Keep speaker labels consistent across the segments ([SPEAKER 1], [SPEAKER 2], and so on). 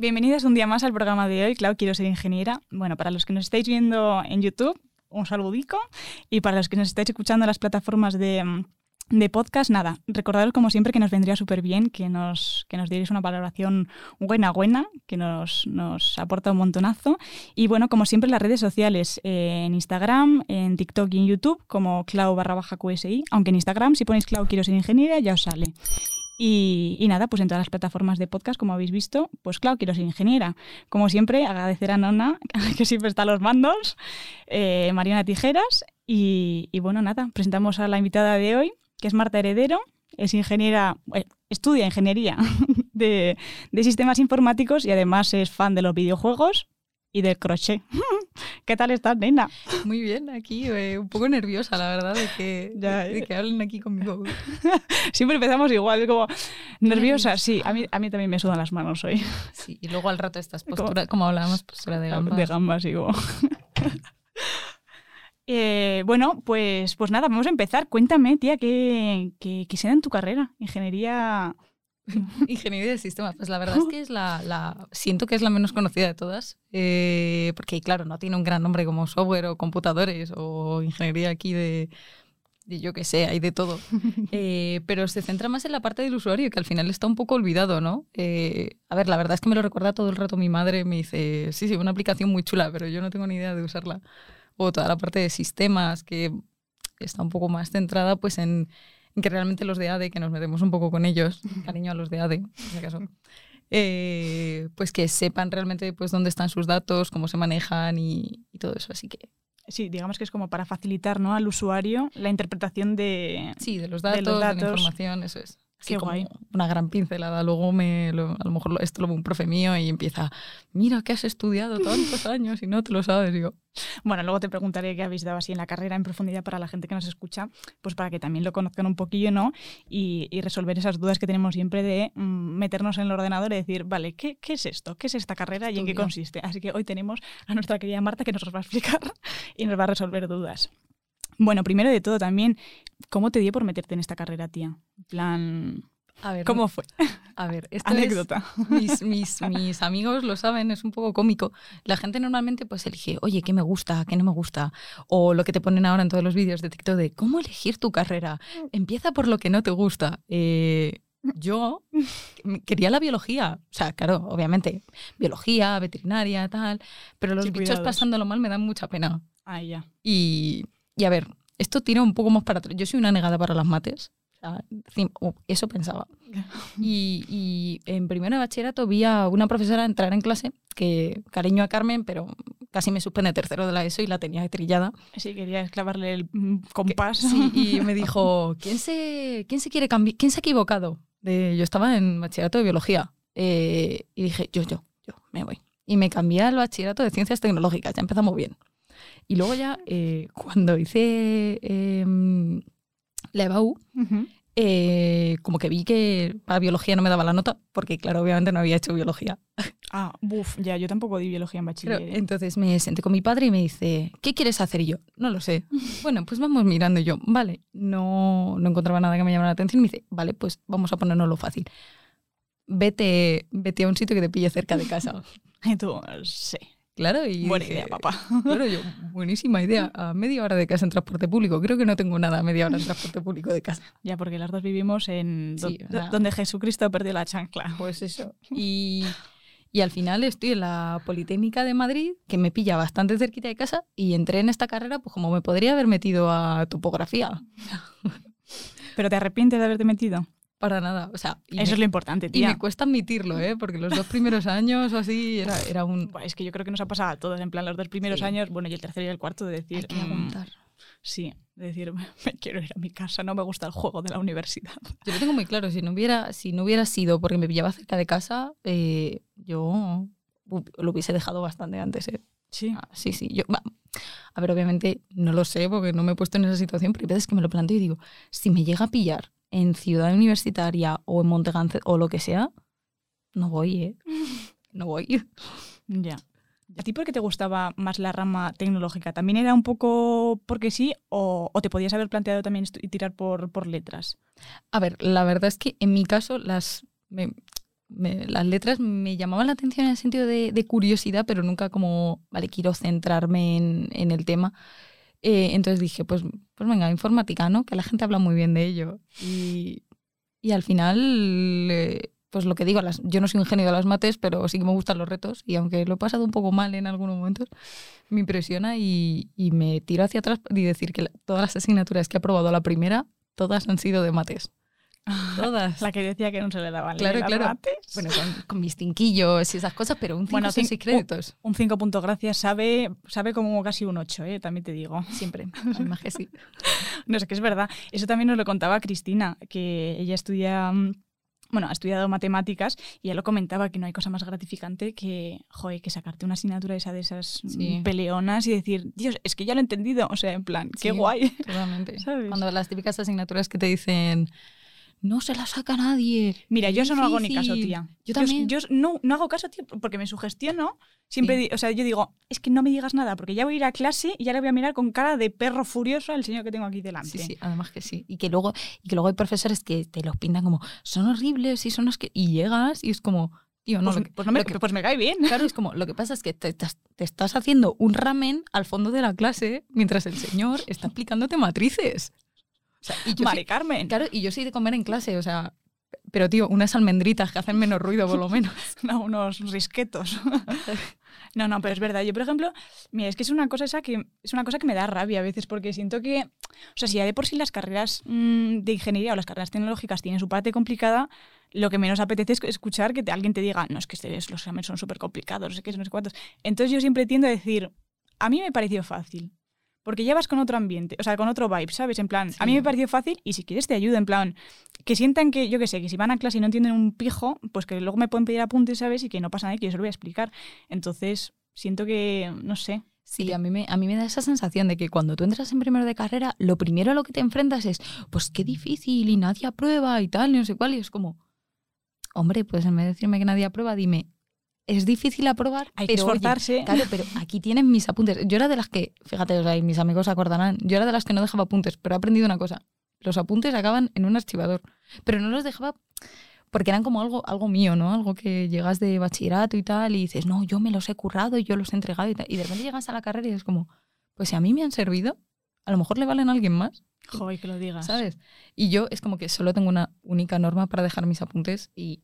[SPEAKER 1] Bienvenidas un día más al programa de hoy, Clau, quiero ser ingeniera. Bueno, para los que nos estáis viendo en YouTube, un saludico. Y para los que nos estáis escuchando en las plataformas de, de podcast, nada, recordaros como siempre que nos vendría súper bien que nos, que nos dierais una valoración buena, buena, que nos, nos aporta un montonazo. Y bueno, como siempre, las redes sociales, eh, en Instagram, en TikTok y en YouTube, como Clau barra baja QSI, aunque en Instagram, si ponéis Clau quiero ser ingeniera, ya os sale. Y, y, nada, pues en todas las plataformas de podcast, como habéis visto, pues claro, quiero ser ingeniera. Como siempre, agradecer a Nona, que siempre está a los mandos, eh, Mariana Tijeras. Y, y, bueno, nada, presentamos a la invitada de hoy, que es Marta Heredero. Es ingeniera, eh, estudia ingeniería de, de sistemas informáticos y además es fan de los videojuegos y del crochet. ¿Qué tal estás, nena?
[SPEAKER 2] Muy bien, aquí eh, un poco nerviosa, la verdad, de que, ya, de, de que hablen aquí conmigo.
[SPEAKER 1] Siempre empezamos igual, como nerviosa, sí, a mí, a mí también me sudan las manos hoy.
[SPEAKER 2] Sí, y luego al rato estas posturas, como, como hablábamos, postura de gambas.
[SPEAKER 1] De gambas, digo. Eh, bueno, pues, pues nada, vamos a empezar. Cuéntame, tía, ¿qué, qué, qué será en tu carrera? Ingeniería
[SPEAKER 2] Ingeniería de sistemas. Pues la verdad es que es la, la, siento que es la menos conocida de todas, eh, porque claro, no tiene un gran nombre como software o computadores o ingeniería aquí de, de yo que sé, hay de todo. Eh, pero se centra más en la parte del usuario, que al final está un poco olvidado, ¿no? Eh, a ver, la verdad es que me lo recuerda todo el rato mi madre, me dice, sí, sí, una aplicación muy chula, pero yo no tengo ni idea de usarla. O toda la parte de sistemas, que está un poco más centrada pues en que realmente los de ADE, que nos metemos un poco con ellos, cariño a los de ADE, si acaso, eh, pues que sepan realmente pues dónde están sus datos, cómo se manejan y, y, todo eso. Así que.
[SPEAKER 1] Sí, digamos que es como para facilitar ¿no? al usuario la interpretación de,
[SPEAKER 2] sí, de, los, datos, de los datos, de la información, eso es.
[SPEAKER 1] Qué guay.
[SPEAKER 2] Una gran pincelada. Luego me, lo, a lo mejor esto lo ve un profe mío y empieza, mira que has estudiado tantos años y no te lo sabes. Digo.
[SPEAKER 1] Bueno, luego te preguntaré qué habéis dado así en la carrera en profundidad para la gente que nos escucha, pues para que también lo conozcan un poquillo, ¿no? Y, y resolver esas dudas que tenemos siempre de mm, meternos en el ordenador y decir, vale, ¿qué, ¿qué, es esto? ¿Qué es esta carrera y en qué consiste? Así que hoy tenemos a nuestra querida Marta que nos va a explicar y nos va a resolver dudas. Bueno, primero de todo también, ¿cómo te dio por meterte en esta carrera, tía? En plan...
[SPEAKER 2] A ver,
[SPEAKER 1] ¿Cómo fue?
[SPEAKER 2] A ver, esto
[SPEAKER 1] anécdota.
[SPEAKER 2] Es, mis, mis, mis, amigos lo saben, es un poco cómico. La gente normalmente pues elige, oye, ¿qué me gusta? ¿Qué no me gusta? O lo que te ponen ahora en todos los vídeos de TikTok de cómo elegir tu carrera. Empieza por lo que no te gusta. Eh, yo quería la biología. O sea, claro, obviamente, biología, veterinaria, tal. Pero los
[SPEAKER 1] Sí,
[SPEAKER 2] bichos
[SPEAKER 1] cuidados.
[SPEAKER 2] pasándolo mal me dan mucha pena.
[SPEAKER 1] Ah, ya.
[SPEAKER 2] Y, y a ver, esto tira un poco más para atrás. Yo soy una negada para las mates. Eso pensaba. Y, y en primero de bachillerato vi a una profesora entrar en clase, que cariño a Carmen, pero casi me suspende tercero de la ESO y la tenía trillada.
[SPEAKER 1] Sí, querías clavarle el compás.
[SPEAKER 2] Sí, y me dijo, ¿quién se, quién se quiere cambiar? ¿Quién se ha equivocado? De, yo estaba en bachillerato de biología eh, y dije, yo, yo, yo, me voy. Y me cambié al bachillerato de ciencias tecnológicas, ya empezamos bien. Y luego ya, eh, cuando hice eh, la EBAU,
[SPEAKER 1] Ujú.
[SPEAKER 2] eh, como que vi que para biología no me daba la nota, porque claro, obviamente no había hecho biología.
[SPEAKER 1] Ah, buf, ya, yo tampoco di biología en
[SPEAKER 2] Pero,
[SPEAKER 1] bachiller.
[SPEAKER 2] entonces me senté con mi padre y me dice, ¿qué quieres hacer? Y yo, no lo sé. Bueno, pues vamos mirando. Y yo, vale, no, no encontraba nada que me llamara la atención. Y me dice, vale, pues vamos a ponernos lo fácil. Vete, vete a un sitio que te pille cerca de casa.
[SPEAKER 1] Y tú, sí.
[SPEAKER 2] Claro, y
[SPEAKER 1] Buena
[SPEAKER 2] dije,
[SPEAKER 1] idea, papá.
[SPEAKER 2] Claro, yo, buenísima idea. A media hora de casa en transporte público. Creo que no tengo nada a media hora en transporte público de casa.
[SPEAKER 1] Ya, porque las dos vivimos en do-
[SPEAKER 2] Sí,
[SPEAKER 1] donde Jesucristo perdió la chancla.
[SPEAKER 2] Pues eso. Y, y al final estoy en la Politécnica de Madrid, que me pilla bastante cerquita de casa, y entré en esta carrera, pues como me podría haber metido a topografía.
[SPEAKER 1] ¿Pero te arrepientes de haberte metido?
[SPEAKER 2] Para nada. O sea, y
[SPEAKER 1] Eso
[SPEAKER 2] me,
[SPEAKER 1] es lo importante,
[SPEAKER 2] y
[SPEAKER 1] tía.
[SPEAKER 2] me cuesta admitirlo, ¿eh? Porque los dos primeros años o así era, era un...
[SPEAKER 1] Buah, Es que yo creo que nos ha pasado a todos, en plan, los dos primeros
[SPEAKER 2] Sí.
[SPEAKER 1] años, bueno, y el tercero y el cuarto, de decir,
[SPEAKER 2] Hay que
[SPEAKER 1] mm,
[SPEAKER 2] aguantar.
[SPEAKER 1] sí, de decir, me quiero ir a mi casa, no me gusta el juego de la universidad.
[SPEAKER 2] Yo lo tengo muy claro. Si no hubiera, si no hubiera sido porque me pillaba cerca de casa, eh, yo lo hubiese dejado bastante antes. ¿eh?
[SPEAKER 1] Sí.
[SPEAKER 2] Ah, sí, sí. Yo, a ver, obviamente no lo sé porque no me he puesto en esa situación, pero hay veces que me lo planteo y digo, si me llega a pillar en Ciudad Universitaria o en Montegance o lo que sea, no voy, ¿eh? No voy.
[SPEAKER 1] Ya. ¿A ti por qué te gustaba más la rama tecnológica? ¿También era un poco porque sí o, o te podías haber planteado también y tirar por, por letras?
[SPEAKER 2] A ver, la verdad es que en mi caso las, me- me- las letras me llamaban la atención en el sentido de, de curiosidad, pero nunca como, vale, quiero centrarme en, en el tema. Eh, entonces dije, pues, pues venga, informática, ¿no? Que la gente habla muy bien de ello. Y, al final, eh, pues lo que digo, las, yo no soy un genio de las mates, pero sí que me gustan los retos. Y aunque lo he pasado un poco mal en algunos momentos, me impresiona y, me tiro hacia atrás y decir que todas las asignaturas que he aprobado a la primera, todas han sido de mates. Todas.
[SPEAKER 1] La que decía que no se le daban
[SPEAKER 2] Claro, claro.
[SPEAKER 1] mates.
[SPEAKER 2] Bueno, con, con mis tinquillos y esas cosas, pero un 5
[SPEAKER 1] Bueno,
[SPEAKER 2] bueno, son
[SPEAKER 1] cin-
[SPEAKER 2] 6 créditos.
[SPEAKER 1] Un 5 punto gracias sabe, sabe como casi un 8, ¿eh? también te digo.
[SPEAKER 2] Siempre. Además que sí.
[SPEAKER 1] No sé, que es verdad. Eso también nos lo contaba Cristina, que ella estudia, mm, bueno, ha estudiado matemáticas y ella lo comentaba que no hay cosa más gratificante que, joder, que sacarte una asignatura esa de esas mm,
[SPEAKER 2] Sí.
[SPEAKER 1] peleonas y decir, Dios, es que ya lo he entendido. O sea, en plan, qué guay.
[SPEAKER 2] Totalmente.
[SPEAKER 1] ¿Sabes?
[SPEAKER 2] Cuando las típicas asignaturas que te dicen, no se la saca nadie.
[SPEAKER 1] Mira, yo
[SPEAKER 2] es
[SPEAKER 1] eso no hago ni caso,
[SPEAKER 2] difícil".
[SPEAKER 1] tía.
[SPEAKER 2] Yo también.
[SPEAKER 1] Yo, no, no hago caso, tío, porque me sugestiono. Siempre,
[SPEAKER 2] Sí.
[SPEAKER 1] o sea, yo digo, es que no me digas nada, porque ya voy a ir a clase y ya le voy a mirar con cara de perro furioso al señor que tengo aquí delante.
[SPEAKER 2] Sí, sí, además que sí. Y que luego, y que luego hay profesores que te los pintan como, son horribles y son los que... Y llegas y es como, tío, no,
[SPEAKER 1] Pues,
[SPEAKER 2] que-
[SPEAKER 1] pues no me,
[SPEAKER 2] que-
[SPEAKER 1] pues me cae bien.
[SPEAKER 2] Claro, es como, lo que pasa es que te, te- te estás haciendo un ramen al fondo de la clase mientras el señor está explicándote matrices. O sea, y yo
[SPEAKER 1] Mari
[SPEAKER 2] sí-
[SPEAKER 1] Carmen.
[SPEAKER 2] claro, y yo soy de comer en clase, o sea, pero tío, unas almendritas que hacen menos ruido por lo menos.
[SPEAKER 1] No, unos risquetos. no, no, pero es verdad. Yo, por ejemplo, mira, es que es una cosa esa que es una cosa que me da rabia a veces, porque siento que, o sea, si ya de por sí las carreras mm, de ingeniería o las carreras tecnológicas tienen su parte complicada, lo que menos apetece es escuchar que te- alguien te diga, no, es que este- los exámenes son súper complicados, no sé qué, no sé cuántos. Entonces yo siempre tiendo a decir, a mí me pareció fácil. Porque ya vas con otro ambiente, o sea, con otro vibe, ¿sabes? En plan, a mí me pareció fácil y si quieres te ayudo, en plan, que sientan que, yo qué sé, que si van a clase y no entienden un pijo, pues que luego me pueden pedir apuntes, ¿sabes? Y que no pasa nada y que yo se lo voy a explicar. Entonces, siento que, no sé.
[SPEAKER 2] Sí, a mí, me, a mí me da esa sensación de que cuando tú entras en primero de carrera, lo primero a lo que te enfrentas es, pues qué difícil y nadie aprueba y tal, y no sé cuál, y es como, hombre, pues en vez de decirme que nadie aprueba, dime, es difícil aprobar,
[SPEAKER 1] Hay que
[SPEAKER 2] pero oye,
[SPEAKER 1] esforzarse.
[SPEAKER 2] Claro, pero aquí tienen mis apuntes. Yo era de las que, fíjate, o sea, y mis amigos acordarán, yo era de las que no dejaba apuntes, pero he aprendido una cosa. Los apuntes acaban en un archivador, pero no los dejaba porque eran como algo, algo mío, ¿no? Algo que llegas de bachillerato y tal y dices, no, yo me los he currado y yo los he entregado y tal. Y de repente llegas a la carrera y es como, pues si a mí me han servido, a lo mejor le valen a alguien más,
[SPEAKER 1] Joder, que lo digas.
[SPEAKER 2] ¿sabes? Y yo es como que solo tengo una única norma para dejar mis apuntes y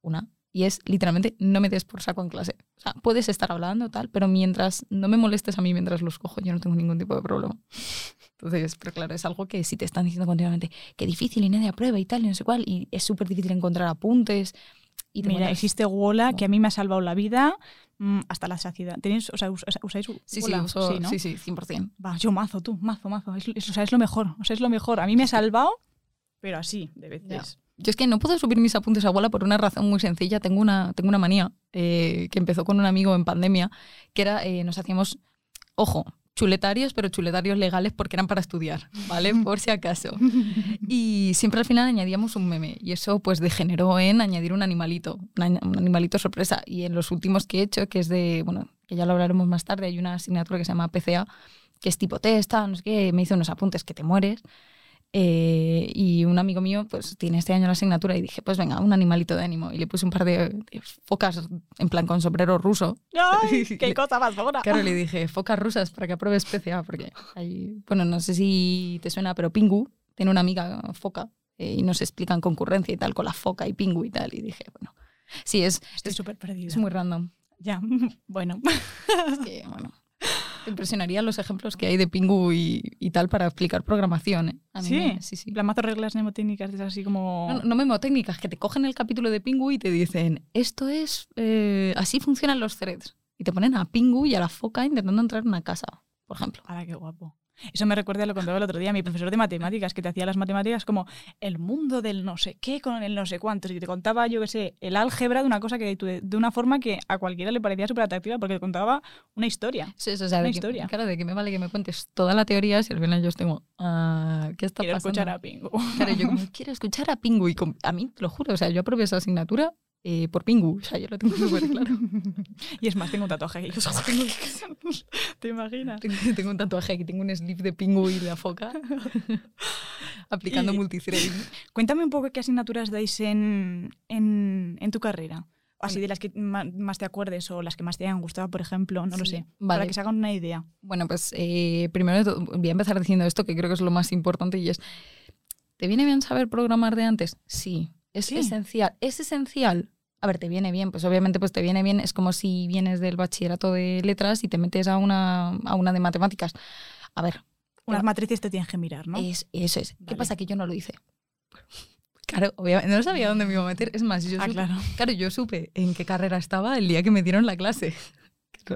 [SPEAKER 2] una. Y es literalmente no me des por saco en clase. O sea, puedes estar hablando tal, pero mientras no me molestes a mí mientras los cojo, yo no tengo ningún tipo de problema. Entonces, pero claro, es algo que si te están diciendo continuamente que difícil y nadie aprueba y tal y no sé cuál, y es súper difícil encontrar apuntes. Y
[SPEAKER 1] Mira, existe Wola, que a mí me ha salvado la vida mm, hasta la saciedad. ¿Tenéis, o sea, us- usáis
[SPEAKER 2] Sí, sí,
[SPEAKER 1] Wola?
[SPEAKER 2] uso-
[SPEAKER 1] ¿no?
[SPEAKER 2] sí, sí, 100%.
[SPEAKER 1] Va, yo mazo, tú, mazo, mazo. Es, es- o sea, es lo mejor. O sea, es lo mejor. A mí me ha salvado, pero así, de veces.
[SPEAKER 2] Yo es que no puedo subir mis apuntes a bola por una razón muy sencilla. Tengo una, tengo una manía eh, que empezó con un amigo en pandemia, que era, eh, nos hacíamos, ojo, chuletarios, pero chuletarios legales porque eran para estudiar, ¿vale? Por si acaso. Y siempre al final añadíamos un meme y eso pues degeneró en añadir un animalito, un animalito sorpresa. Y en los últimos que he hecho, que es de, bueno, que ya lo hablaremos más tarde, hay una asignatura que se llama PCA, que es tipo testa, no sé qué, me hizo unos apuntes que te mueres. Eh, y un amigo mío pues tiene este año la asignatura y dije, pues venga, un animalito de ánimo. Y le puse un par de, de focas en plan con sombrero ruso.
[SPEAKER 1] ¡Ay, qué cosa más buena!
[SPEAKER 2] Claro, le dije, focas rusas para que apruebes PCA, porque hay, bueno, no sé si te suena, pero Pingu tiene una amiga foca eh, y nos explican concurrencia y tal con la foca y Pingu y tal. Y dije, bueno, sí, es,
[SPEAKER 1] Estoy
[SPEAKER 2] es,
[SPEAKER 1] súper perdida.
[SPEAKER 2] es muy random.
[SPEAKER 1] Ya, bueno.
[SPEAKER 2] Es que, bueno, te impresionarían los ejemplos que hay de Pingu y, y tal para explicar programación. ¿eh? A mí
[SPEAKER 1] Sí,
[SPEAKER 2] me- sí, sí.
[SPEAKER 1] La mazo reglas mnemotécnicas, es así como...
[SPEAKER 2] No, no memotécnicas, que te cogen el capítulo de Pingu y te dicen, esto es, eh, así funcionan los threads. Y te ponen a Pingu y a la foca intentando entrar en una casa, por ejemplo.
[SPEAKER 1] Ahora qué guapo. Eso me recuerda a lo que contaba el otro día mi profesor de matemáticas, que te hacía las matemáticas como el mundo del no sé qué con el no sé cuántos. Y te contaba, yo qué sé, el álgebra de una cosa que de una forma que a cualquiera le parecía súper atractiva porque te contaba una historia.
[SPEAKER 2] Sí, eso, o sea,
[SPEAKER 1] Una
[SPEAKER 2] de que-
[SPEAKER 1] historia.
[SPEAKER 2] claro, de que me vale que me cuentes toda la teoría si al final yo estoy como, ah, ¿qué está
[SPEAKER 1] Quiero
[SPEAKER 2] pasando?
[SPEAKER 1] escuchar a Pingu.
[SPEAKER 2] Claro, yo como, quiero escuchar a Pingu y com- a mí, te lo juro, o sea, yo aprobé esa asignatura eh, por Pingu, o sea, yo lo tengo súper claro.
[SPEAKER 1] Y es más, tengo un tatuaje aquí. ¿Te imaginas?
[SPEAKER 2] Tengo, tengo un tatuaje aquí, tengo un slip de Pingu y de la foca, aplicando
[SPEAKER 1] Y-
[SPEAKER 2] multithreading.
[SPEAKER 1] Cuéntame un poco qué asignaturas dais en, en, en tu carrera. O Así de las que más te acuerdes o las que más te hayan gustado, por ejemplo, no lo sé.
[SPEAKER 2] vale.
[SPEAKER 1] Para que se hagan una idea.
[SPEAKER 2] Bueno, pues eh, primero de todo, voy a empezar diciendo esto que creo que es lo más importante y es, ¿te viene bien saber programar de antes? Sí, es
[SPEAKER 1] Sí.
[SPEAKER 2] esencial. Es esencial. A ver, te viene bien, pues obviamente pues te viene bien, es como si vienes del bachillerato de letras y te metes a una, a una de matemáticas. A ver,
[SPEAKER 1] Unas matrices te tienes que mirar, ¿no?
[SPEAKER 2] es, eso es. ¿Qué
[SPEAKER 1] Vale.
[SPEAKER 2] pasa? Que yo no lo hice. Claro, obviamente no sabía dónde me iba a meter. Es más, yo
[SPEAKER 1] ah,
[SPEAKER 2] supe,
[SPEAKER 1] claro.
[SPEAKER 2] Claro, yo supe en qué carrera estaba el día que me dieron la clase.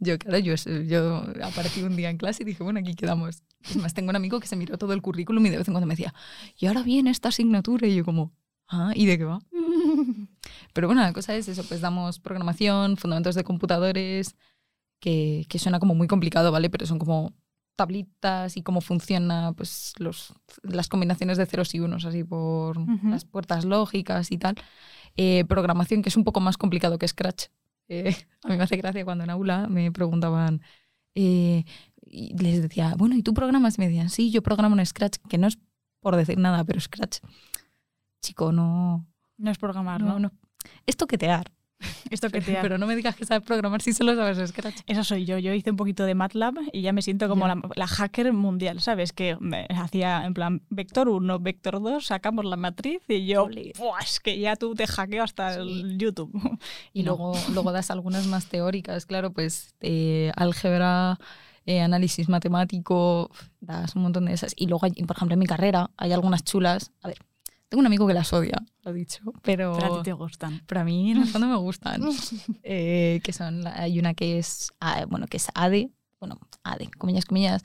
[SPEAKER 2] Yo, claro, yo, yo aparecí un día en clase y dije, bueno, aquí quedamos. Es más, tengo un amigo que se miró todo el currículum y de vez en cuando me decía, y ahora viene esta asignatura. Y yo como, ah, ¿y de qué va? Pero bueno, la cosa es eso, pues damos programación, fundamentos de computadores, que, que suena como muy complicado, ¿vale? Pero son como tablitas y cómo funciona pues los, las combinaciones de ceros y unos, así por
[SPEAKER 1] Ujú.
[SPEAKER 2] las puertas lógicas y tal. Eh, programación que es un poco más complicado que Scratch. Eh, a mí me hace gracia cuando en aula me preguntaban, eh, y les decía, bueno, ¿y tú programas? Y me decían, sí, yo programo en Scratch, que no es por decir nada, pero Scratch, chico, no...
[SPEAKER 1] No es programar,
[SPEAKER 2] no,
[SPEAKER 1] ¿no?
[SPEAKER 2] no. Es toquetear.
[SPEAKER 1] Esto que te
[SPEAKER 2] Pero, pero no me digas que sabes programar si solo sabes Scratch.
[SPEAKER 1] Esa soy yo. Yo hice un poquito de MATLAB y ya me siento como la, la hacker mundial, ¿sabes? Que me hacía en plan vector 1, vector 2, sacamos la matriz y yo, es que ya tú te hackeo hasta el YouTube.
[SPEAKER 2] Y
[SPEAKER 1] no.
[SPEAKER 2] luego, luego das algunas más teóricas, claro, pues eh, álgebra, eh, análisis matemático, das un montón de esas. Y luego, por ejemplo, en mi carrera hay algunas chulas. A ver, tengo un amigo que las odia, lo he dicho, pero,
[SPEAKER 1] Pero a ti te gustan.
[SPEAKER 2] pero a mí en el fondo me gustan. Eh, que son, hay una que es, ah, bueno, que es ADE, bueno, ADE, comillas, comillas,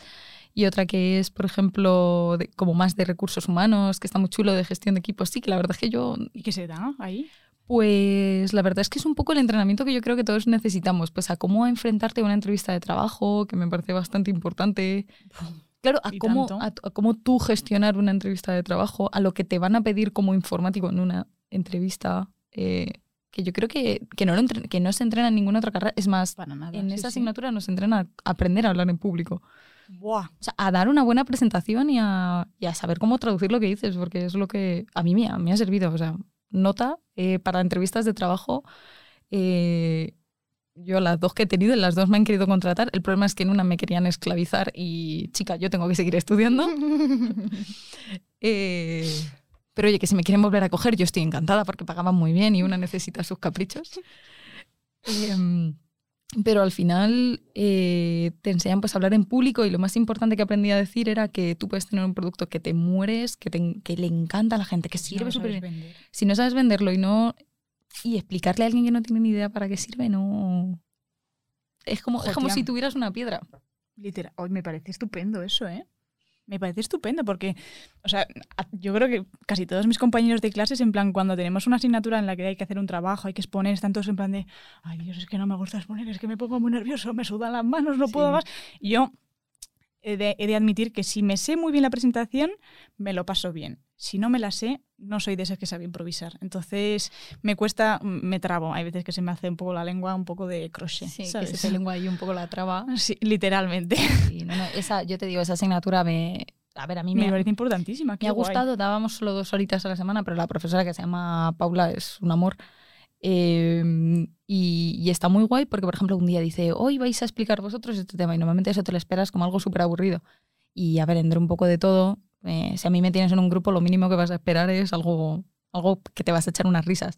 [SPEAKER 2] y otra que es, por ejemplo, de- como más de recursos humanos, que está muy chulo de gestión de equipos. Sí, que la verdad es que yo
[SPEAKER 1] ¿Y qué se da ahí?
[SPEAKER 2] pues la verdad es que es un poco el entrenamiento que yo creo que todos necesitamos, pues a cómo enfrentarte a una entrevista de trabajo, que me parece bastante importante. Claro, a cómo, a, a cómo tú gestionar una entrevista de trabajo, a lo que te van a pedir como informático en una entrevista, eh, que yo creo que, que, no lo que no se entrena en ninguna otra carrera. Es más,
[SPEAKER 1] Para nada.
[SPEAKER 2] en
[SPEAKER 1] sí,
[SPEAKER 2] esa
[SPEAKER 1] sí.
[SPEAKER 2] asignatura nos entrena a aprender a hablar en público.
[SPEAKER 1] Buah.
[SPEAKER 2] O sea, a dar una buena presentación y a, y a saber cómo traducir lo que dices, porque es lo que a mí me ha, me ha servido. O sea, nota eh, para entrevistas de trabajo. eh, yo las dos que he tenido, en las dos me han querido contratar. El problema es que en una me querían esclavizar y, chica, yo tengo que seguir estudiando. Eh, pero oye, que si me quieren volver a coger, yo estoy encantada porque pagaban muy bien y una necesita sus caprichos. Em, pero al final eh, te enseñan pues, a hablar en público y lo más importante que aprendí a decir era que tú puedes tener un producto que te mueres, que, te- que le encanta a la gente, que
[SPEAKER 1] Si
[SPEAKER 2] sirve
[SPEAKER 1] no
[SPEAKER 2] súper bien.
[SPEAKER 1] vender.
[SPEAKER 2] Si no sabes venderlo y no y explicarle a alguien que no tiene ni idea para qué sirve, no... Es como, es como si tuvieras una piedra.
[SPEAKER 1] Literal. Hoy me parece estupendo eso, ¿eh? Me parece estupendo porque, o sea, yo creo que casi todos mis compañeros de clases, en plan, cuando tenemos una asignatura en la que hay que hacer un trabajo, hay que exponer, están todos en plan de, ay Dios, es que no me gusta exponer, es que me pongo muy nervioso, me sudan las manos, no puedo más. Y yo he de, he de admitir que si me sé muy bien la presentación, me lo paso bien. Si no me la sé, no soy de esas que sabe improvisar. Entonces, me cuesta, me trabo. Hay veces que se me hace un poco la lengua, un poco de crochet,
[SPEAKER 2] Sí, que
[SPEAKER 1] ¿sabes?
[SPEAKER 2] se te lengua ahí un poco la traba.
[SPEAKER 1] Sí, literalmente.
[SPEAKER 2] Sí, no, no, esa, yo te digo, esa asignatura me... A ver, a mí me,
[SPEAKER 1] Me parece importantísima.
[SPEAKER 2] Me ha
[SPEAKER 1] guay.
[SPEAKER 2] gustado, dábamos solo dos horitas a la semana, pero la profesora que se llama Paula es un amor. Eh, y, y está muy guay porque, por ejemplo, un día dice, hoy vais a explicar vosotros este tema y normalmente eso te lo esperas como algo súper aburrido. Y a ver, entre un poco de todo, eh, si a mí me tienes en un grupo, lo mínimo que vas a esperar es algo, algo que te vas a echar unas risas.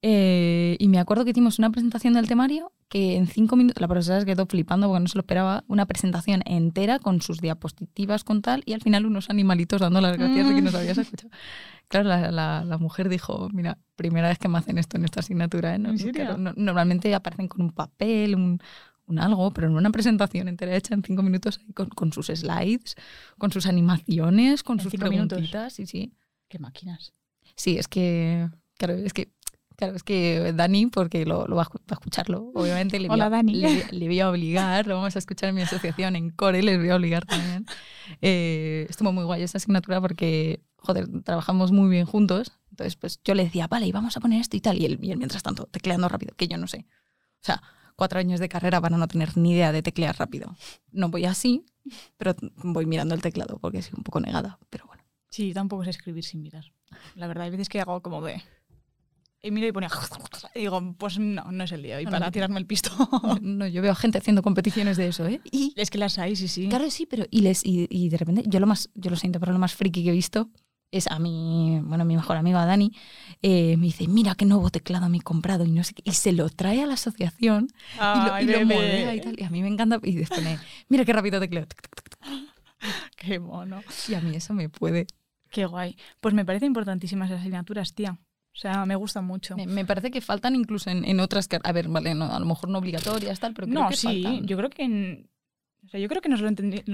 [SPEAKER 2] Eh, y me acuerdo que hicimos una presentación del temario que en cinco minutos, la profesora se quedó flipando porque no se lo esperaba, una presentación entera con sus diapositivas, con tal, y al final unos animalitos dando las gracias de que nos habías escuchado. Claro, la, la- la mujer dijo, mira, primera vez que me hacen esto en esta asignatura. ¿eh? No-
[SPEAKER 1] ¿En serio?
[SPEAKER 2] claro, no- normalmente aparecen con un papel, un, un algo, pero en una presentación entera hecha en cinco minutos con, con sus slides, con sus animaciones, con sus
[SPEAKER 1] cinco
[SPEAKER 2] preguntitas, sí, sí.
[SPEAKER 1] Qué máquinas.
[SPEAKER 2] Sí, es que, claro, es que, claro, es que Dani, porque lo, lo va, a, escucharlo, obviamente le voy,
[SPEAKER 1] Hola,
[SPEAKER 2] a,
[SPEAKER 1] Dani.
[SPEAKER 2] Le, le voy a obligar, lo vamos a escuchar en mi asociación en Core, les voy a obligar también. Eh, estuvo muy guay esa asignatura porque, joder, trabajamos muy bien juntos, entonces pues yo le decía, vale, y vamos a poner esto y tal, y él, y él mientras tanto tecleando rápido, que yo no sé. O sea, cuatro años de carrera para no tener ni idea de teclear rápido. No voy así, pero voy mirando el teclado porque soy un poco negada, pero bueno.
[SPEAKER 1] Sí, tampoco sé escribir sin mirar. La verdad, hay veces que hago como de... Y miro y ponía... Y digo, pues no, no es el día hoy
[SPEAKER 2] No,
[SPEAKER 1] para
[SPEAKER 2] no.
[SPEAKER 1] tirarme el pisto.
[SPEAKER 2] No, yo veo a gente haciendo competiciones de eso, ¿eh? Y
[SPEAKER 1] es que las hay, sí, sí.
[SPEAKER 2] claro, sí, pero y les y, y de repente yo lo más yo lo siento, pero lo más friki que he visto es a mi, bueno, mi mejor amigo a Dani, eh, me dice, mira qué nuevo teclado me he comprado y no sé qué, y se lo trae a la asociación y lo, y lo modela y tal, y a mí me encanta, y después pone, mira qué rápido tecleo,
[SPEAKER 1] Qué mono.
[SPEAKER 2] y a mí eso me puede.
[SPEAKER 1] Qué guay. Pues me parecen importantísimas las asignaturas, tía. O sea, me gustan mucho.
[SPEAKER 2] Me, me parece que faltan incluso en, en otras, a ver, vale, no, a lo mejor no obligatorias, tal, pero creo
[SPEAKER 1] no,
[SPEAKER 2] que
[SPEAKER 1] sí,
[SPEAKER 2] faltan.
[SPEAKER 1] yo creo que en- o sea, yo creo que nos lo,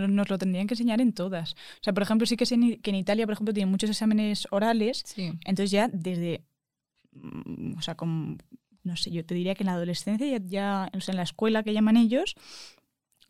[SPEAKER 1] nos lo tendrían que enseñar en todas. O sea, por ejemplo, sí que sé que en Italia, por ejemplo, tienen muchos exámenes orales,
[SPEAKER 2] Sí.
[SPEAKER 1] entonces ya desde, mm, o sea, con, no sé, yo te diría que en la adolescencia, ya, ya o sea, en la escuela que llaman ellos,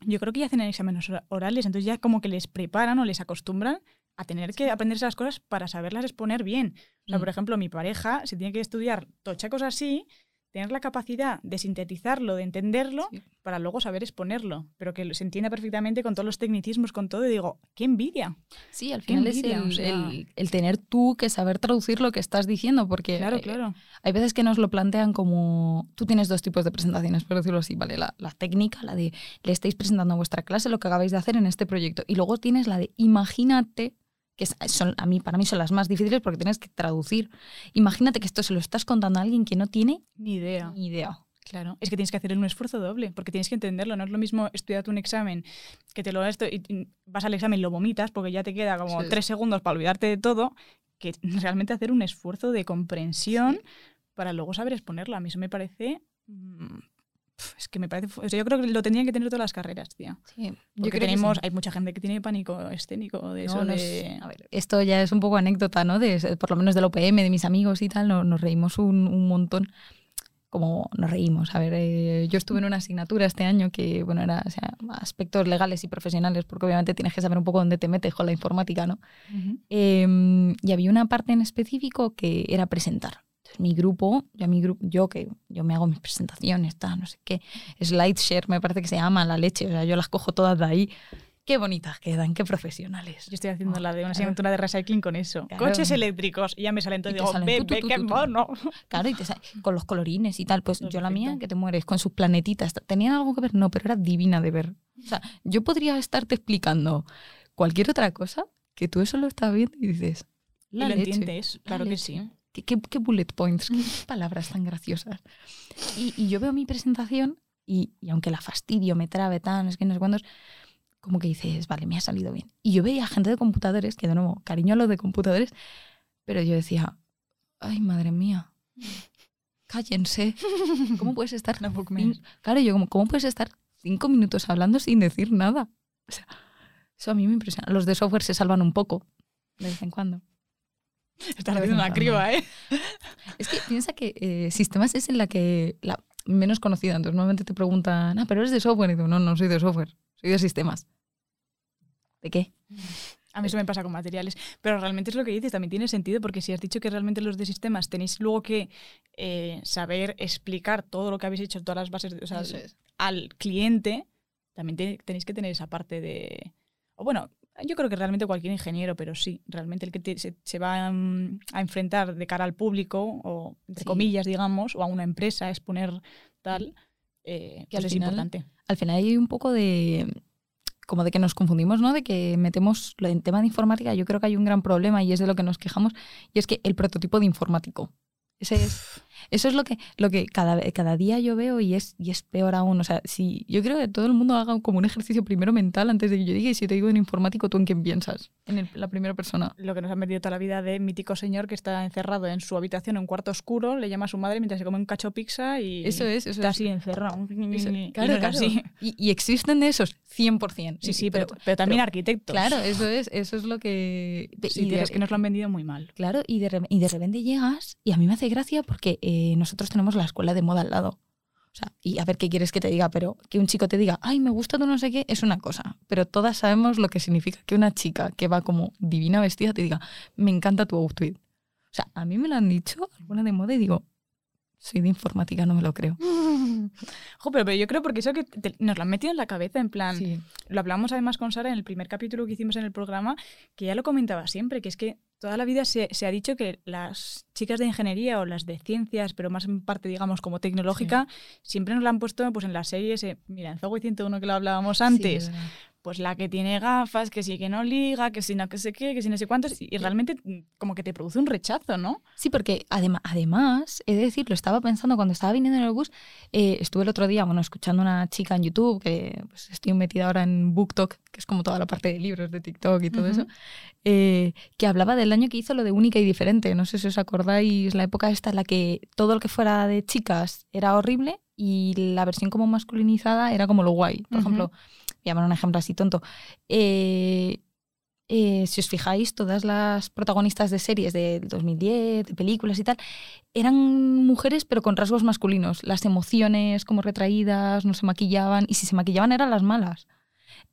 [SPEAKER 1] yo creo que ya hacen exámenes ora- orales, entonces ya como que les preparan o les acostumbran a tener que aprenderse las cosas para saberlas exponer bien. O sea,
[SPEAKER 2] Mm.
[SPEAKER 1] por ejemplo, mi pareja, si tiene que estudiar tochacos así, tener la capacidad de sintetizarlo, de entenderlo,
[SPEAKER 2] Sí.
[SPEAKER 1] para luego saber exponerlo, pero que se entienda perfectamente con todos los tecnicismos, con todo, y digo, qué envidia.
[SPEAKER 2] Sí, al final es el, el- el tener tú que saber traducir lo que estás diciendo, porque
[SPEAKER 1] Claro,
[SPEAKER 2] eh,
[SPEAKER 1] claro.
[SPEAKER 2] hay veces que nos lo plantean como, tú tienes dos tipos de presentaciones, por decirlo así, ¿vale? La, la técnica, la de le estáis presentando a vuestra clase lo que acabáis de hacer en este proyecto, y luego tienes la de imagínate, que son, a mí, para mí son las más difíciles porque tienes que traducir. Imagínate que esto se lo estás contando a alguien que no tiene
[SPEAKER 1] Ni idea.
[SPEAKER 2] ni idea.
[SPEAKER 1] Claro, es que tienes que hacer un esfuerzo doble, porque tienes que entenderlo. No es lo mismo estudiarte un examen que te lo esto y vas al examen y lo vomitas porque ya te queda como
[SPEAKER 2] Sí.
[SPEAKER 1] tres segundos para olvidarte de todo, que realmente hacer un esfuerzo de comprensión para luego saber exponerlo. A mí eso me parece. Que me parece. o sea, yo creo que lo tendrían que tener todas las carreras, tía.
[SPEAKER 2] Sí, yo creo que
[SPEAKER 1] tenemos.
[SPEAKER 2] sí.
[SPEAKER 1] Hay mucha gente que tiene pánico escénico de
[SPEAKER 2] No,
[SPEAKER 1] eso. de...
[SPEAKER 2] a ver, esto ya es un poco anécdota, ¿no? De, por lo menos del OPM, de mis amigos y tal, no- nos, reímos un, un montón. Como nos reímos. A ver, eh, yo estuve en una asignatura este año que, bueno, era o sea, aspectos legales y profesionales, porque obviamente tienes que saber un poco dónde te metes con la informática, ¿no?
[SPEAKER 1] Ujú.
[SPEAKER 2] Eh, y había una parte en específico que era presentar. Mi grupo, yo, mi grupo, yo que yo me hago mis presentaciones, tal, no sé qué, SlideShare me parece que se llama la leche, o sea, yo las cojo todas de ahí. Qué bonitas quedan, qué profesionales.
[SPEAKER 1] Yo estoy haciendo
[SPEAKER 2] Oh,
[SPEAKER 1] la de una
[SPEAKER 2] claro.
[SPEAKER 1] asignatura de recycling con eso.
[SPEAKER 2] Claro.
[SPEAKER 1] Coches eléctricos. Y ya me salen
[SPEAKER 2] Y
[SPEAKER 1] entonces
[SPEAKER 2] te
[SPEAKER 1] digo,
[SPEAKER 2] salen tu,
[SPEAKER 1] qué mono.
[SPEAKER 2] Claro, y te sale con los colorines y tal. Pues yo la mía, que te mueres, con sus planetitas. ¿Tenían algo que ver? No, pero era divina de ver. O sea, yo podría estarte explicando cualquier otra cosa que tú eso lo estás viendo y dices.
[SPEAKER 1] Y lo
[SPEAKER 2] leche,
[SPEAKER 1] entiendes,
[SPEAKER 2] la
[SPEAKER 1] claro que
[SPEAKER 2] leche.
[SPEAKER 1] sí.
[SPEAKER 2] ¿Qué, qué, qué bullet points? ¿Qué palabras tan graciosas? Y, y yo veo mi presentación y, y aunque la fastidio, me trabe, tan, es que no sé cuántos, como que dices, vale, me ha salido bien. Y yo veía gente de computadores, que de nuevo, cariño a los de computadores, pero yo decía, ay, madre mía, cállense. ¿Cómo puedes estar? Claro, yo como, ¿cómo puedes estar cinco minutos hablando sin decir nada? O sea, eso a mí me impresiona. Los de software se salvan un poco, de vez en cuando.
[SPEAKER 1] Estás haciendo
[SPEAKER 2] en
[SPEAKER 1] una criba, ¿eh?
[SPEAKER 2] Es que piensa que eh, sistemas es en la que la menos conocida. Entonces, normalmente te preguntan, ah, pero eres de software. Y digo, no, no soy de software, soy de sistemas. ¿De qué?
[SPEAKER 1] A mí eso me pasa con materiales. Pero realmente es lo que dices, también tiene sentido, porque si has dicho que realmente los de sistemas tenéis luego que eh, saber explicar todo lo que habéis hecho, todas las bases, de- o sea, al cliente, también te- tenéis que tener esa parte de... O bueno, yo creo que realmente cualquier ingeniero, pero sí, realmente el que te- se, se va mm, a enfrentar de cara al público, o entre
[SPEAKER 2] Sí.
[SPEAKER 1] comillas, digamos, o a una empresa, exponer tal, eh,
[SPEAKER 2] Que
[SPEAKER 1] pues
[SPEAKER 2] al
[SPEAKER 1] es
[SPEAKER 2] final-
[SPEAKER 1] importante.
[SPEAKER 2] Al final hay un poco de como de que nos confundimos, ¿no? De que metemos en tema de informática, yo creo que hay un gran problema y es de lo que nos quejamos, y es que el prototipo de informático. Ese es, eso es lo que, lo que cada, cada día yo veo y es, y es peor aún. O sea, si yo creo que todo el mundo haga como un ejercicio primero mental antes de que yo diga, y si te digo en informático, ¿tú en quién piensas? En el- la primera persona.
[SPEAKER 1] lo que nos ha metido toda la vida de mítico señor que está encerrado en su habitación en un cuarto oscuro, le llama a su madre mientras se come un cacho pizza y
[SPEAKER 2] Eso es, eso
[SPEAKER 1] está
[SPEAKER 2] es.
[SPEAKER 1] así encerrado.
[SPEAKER 2] Eso- claro,
[SPEAKER 1] así.
[SPEAKER 2] Y, y existen de esos 100%.
[SPEAKER 1] Sí, sí, pero, pero también arquitectos.
[SPEAKER 2] Claro, eso es, eso es lo que...
[SPEAKER 1] Sí,
[SPEAKER 2] y de-
[SPEAKER 1] es que nos lo han vendido muy mal.
[SPEAKER 2] Claro, y de, y de repente llegas y a mí me hace gracia porque eh, nosotros tenemos la escuela de moda al lado. O sea, y a ver qué quieres que te diga, pero que un chico te diga, ay, me gusta tu no sé qué, es una cosa. Pero todas sabemos lo que significa que una chica que va como divina vestida te diga, me encanta tu outfit. O sea, a mí me lo han dicho, alguna de moda, y digo, soy de informática, no me lo creo.
[SPEAKER 1] Jo, pero, pero yo creo porque eso que te- nos lo han metido en la cabeza, en plan,
[SPEAKER 2] Sí.
[SPEAKER 1] lo hablamos además con Sara en el primer capítulo que hicimos en el programa, que ya lo comentaba siempre, que es que toda la vida se, se ha dicho que las chicas de ingeniería o las de ciencias, pero más en parte, digamos, como tecnológica, siempre nos la han puesto pues en las series, eh, mira, en Zoe 101 que lo hablábamos antes,
[SPEAKER 2] Sí.
[SPEAKER 1] Pues la que tiene gafas, que sí que no liga, que sí no que sé qué, que sí no sé cuántos, y realmente mm, como que te produce un rechazo, ¿no?
[SPEAKER 2] Sí, porque adema- además, he de decir, lo estaba pensando cuando estaba viniendo en el bus, eh, estuve el otro día, bueno, escuchando una chica en YouTube, que pues, estoy metida ahora en BookTok, que es como toda la parte de libros, de TikTok y todo eso, eh, que hablaba del año que hizo lo de única y diferente. No sé si os acordáis, la época esta en la que todo lo que fuera de chicas era horrible y la versión como masculinizada era como lo guay. Por ejemplo, poner un ejemplo así tonto. Eh, eh, si os fijáis, todas las protagonistas de series del 2010, de películas y tal, eran mujeres pero con rasgos masculinos. Las emociones como retraídas, no se maquillaban y si se maquillaban eran las malas.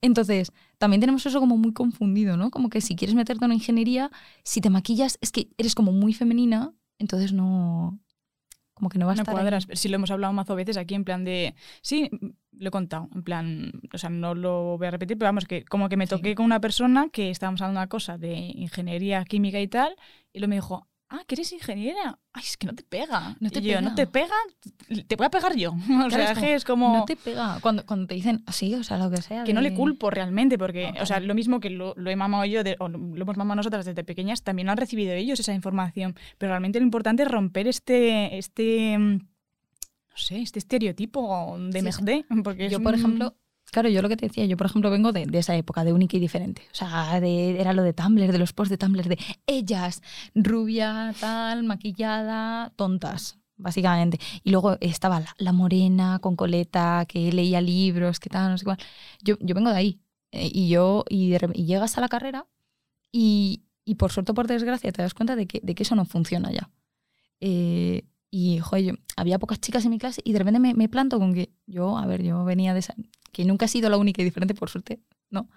[SPEAKER 2] Entonces, también tenemos eso como muy confundido, ¿no? Como que si quieres meterte en una ingeniería, si te maquillas es que eres como muy femenina, entonces no... Como que no va a
[SPEAKER 1] No
[SPEAKER 2] estar ahí.
[SPEAKER 1] Sí, lo hemos hablado mazo veces aquí en plan de... Sí, lo he contado, en plan... O sea, no lo voy a repetir, pero vamos, que como que me
[SPEAKER 2] Sí.
[SPEAKER 1] toqué con una persona que estábamos hablando una cosa de ingeniería química y tal, y lo me dijo, ah, que eres ingeniera. Ay, es que no te pega.
[SPEAKER 2] No te
[SPEAKER 1] y yo,
[SPEAKER 2] pega.
[SPEAKER 1] no te pega, te voy a pegar yo. O
[SPEAKER 2] Claro,
[SPEAKER 1] sea,
[SPEAKER 2] es
[SPEAKER 1] que es como...
[SPEAKER 2] No te pega. Cuando, cuando te dicen así, o sea, lo que sea.
[SPEAKER 1] que no le culpo realmente, porque, o sea, lo mismo que lo, lo he mamado yo, de- o lo lo hemos mamado nosotras desde pequeñas, también lo han recibido ellos esa información. Pero realmente lo importante es romper este, este, mm, no sé, este estereotipo de
[SPEAKER 2] Sí,
[SPEAKER 1] merde, porque es
[SPEAKER 2] Yo, por ejemplo, claro, yo lo que te decía, yo, por ejemplo, vengo de, esa época, de única y diferente. O sea, era lo de Tumblr, de los posts de Tumblr, de ellas, rubia, tal, maquillada, tontas, básicamente. Y luego estaba la, morena con coleta, que leía libros, que tal, no sé cuál. Yo, yo vengo de ahí. Eh, y yo, y llegas a la carrera y, y por suerte o por desgracia te das cuenta de que, de que eso no funciona ya. Eh, y, joder, yo- había pocas chicas en mi clase y de repente me, me planto con que yo, a ver, yo venía de esa... Que nunca he sido la única y diferente, por suerte, ¿no?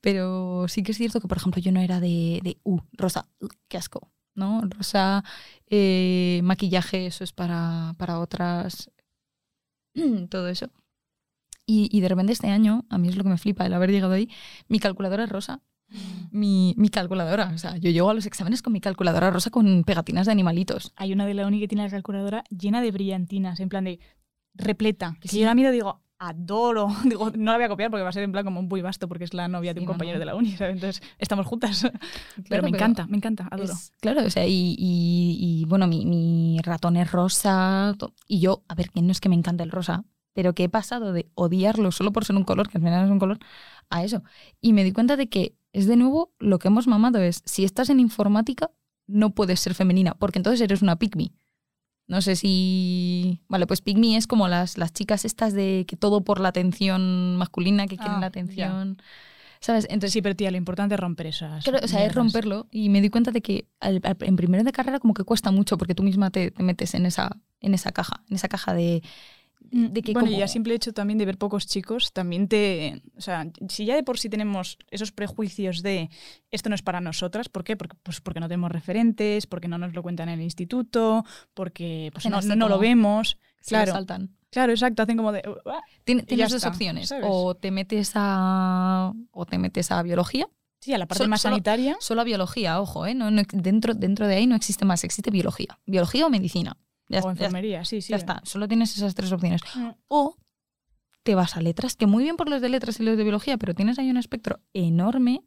[SPEAKER 2] Pero sí que es cierto que, por ejemplo, yo no era de, de uh, rosa, uh, qué asco, ¿no? Rosa, eh, maquillaje, eso es para, para otras, todo eso. Y, y de repente este año, a mí es lo que me flipa el haber llegado ahí, mi calculadora es rosa. Mi, mi calculadora, o sea, yo llego a los exámenes con mi calculadora rosa con pegatinas de animalitos.
[SPEAKER 1] Hay una de la uni que tiene la calculadora llena de brillantinas, en plan de repleta. Que si
[SPEAKER 2] Sí.
[SPEAKER 1] yo la miro digo, adoro. Digo, no la voy a copiar porque va a ser en plan como muy vasto porque es la novia de
[SPEAKER 2] Sí,
[SPEAKER 1] un
[SPEAKER 2] no,
[SPEAKER 1] compañero
[SPEAKER 2] no.
[SPEAKER 1] de la uni, ¿sabes? Entonces estamos juntas. pero me
[SPEAKER 2] pero
[SPEAKER 1] encanta, me encanta, adoro.
[SPEAKER 2] Es- claro, o sea, y, y- y, bueno, mi, mi ratón es rosa. Y yo, a ver, que no es que me encante el rosa, pero que he pasado de odiarlo solo por ser un color, que al final es un color, a eso. Y me di cuenta de que es de nuevo lo que hemos mamado es, si estás en informática, no puedes ser femenina, porque entonces eres una pygmy. No sé si... Vale, pues pygmy es como las, las chicas estas de que todo por la atención masculina, que quieren
[SPEAKER 1] Ah,
[SPEAKER 2] la
[SPEAKER 1] ya.
[SPEAKER 2] atención... ¿Sabes? Entonces,
[SPEAKER 1] Sí, pero tía, lo importante es romper esas.
[SPEAKER 2] O sea, es romperlo y me di cuenta de que al- al- en primero de carrera como que cuesta mucho porque tú misma te, te metes en esa, en esa caja, en esa caja de, de que
[SPEAKER 1] bueno,
[SPEAKER 2] como...
[SPEAKER 1] y ya simple hecho también de ver pocos chicos, también te... O sea, si ya de por sí tenemos esos prejuicios de esto no es para nosotras, ¿por qué? Porque, pues porque no tenemos referentes, porque no nos lo cuentan en el instituto, porque pues no,
[SPEAKER 2] así
[SPEAKER 1] no, no lo vemos. Claro,
[SPEAKER 2] saltan.
[SPEAKER 1] claro, exacto, hacen como de...
[SPEAKER 2] Tienes dos
[SPEAKER 1] está,
[SPEAKER 2] opciones,
[SPEAKER 1] ¿sabes?
[SPEAKER 2] o te metes a o te metes a biología,
[SPEAKER 1] Sí, a la parte
[SPEAKER 2] Solo-
[SPEAKER 1] más sanitaria.
[SPEAKER 2] solo a biología, ojo, ¿eh? No, no- dentro, dentro de ahí no existe más, existe biología. Biología o medicina. Ya,
[SPEAKER 1] o
[SPEAKER 2] ya-
[SPEAKER 1] enfermería, sí, sí.
[SPEAKER 2] ya está, solo tienes esas tres opciones.
[SPEAKER 1] Mm.
[SPEAKER 2] O te vas a letras, que muy bien por los de letras y los de biología, pero tienes ahí un espectro enorme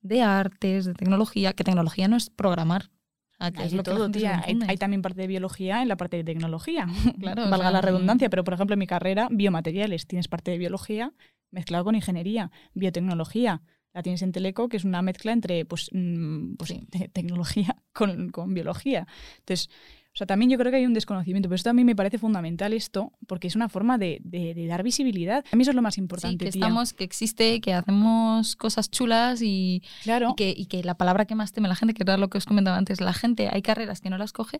[SPEAKER 2] de artes, de tecnología, que tecnología no es programar. O sea, que
[SPEAKER 1] Hay
[SPEAKER 2] es lo que
[SPEAKER 1] todo, tía. Hay, también parte de biología en la parte de tecnología.
[SPEAKER 2] Claro, o
[SPEAKER 1] Valga
[SPEAKER 2] sea,
[SPEAKER 1] la redundancia, pero por ejemplo en mi carrera, biomateriales, tienes parte de biología mezclado con ingeniería, biotecnología. La tienes en Teleco, que es una mezcla entre pues, mm, pues,
[SPEAKER 2] Sí.
[SPEAKER 1] tecnología con, con biología. Entonces, O sea, también yo creo que hay un desconocimiento, pero esto a mí me parece fundamental esto, porque es una forma de, de- de dar visibilidad. A mí eso es lo más
[SPEAKER 2] Sí,
[SPEAKER 1] importante,
[SPEAKER 2] que
[SPEAKER 1] tía.
[SPEAKER 2] estamos, que existe, que hacemos cosas chulas y,
[SPEAKER 1] Claro.
[SPEAKER 2] y que, y que la palabra que más teme la gente, que era lo que os comentaba antes, la gente, hay carreras que no las coge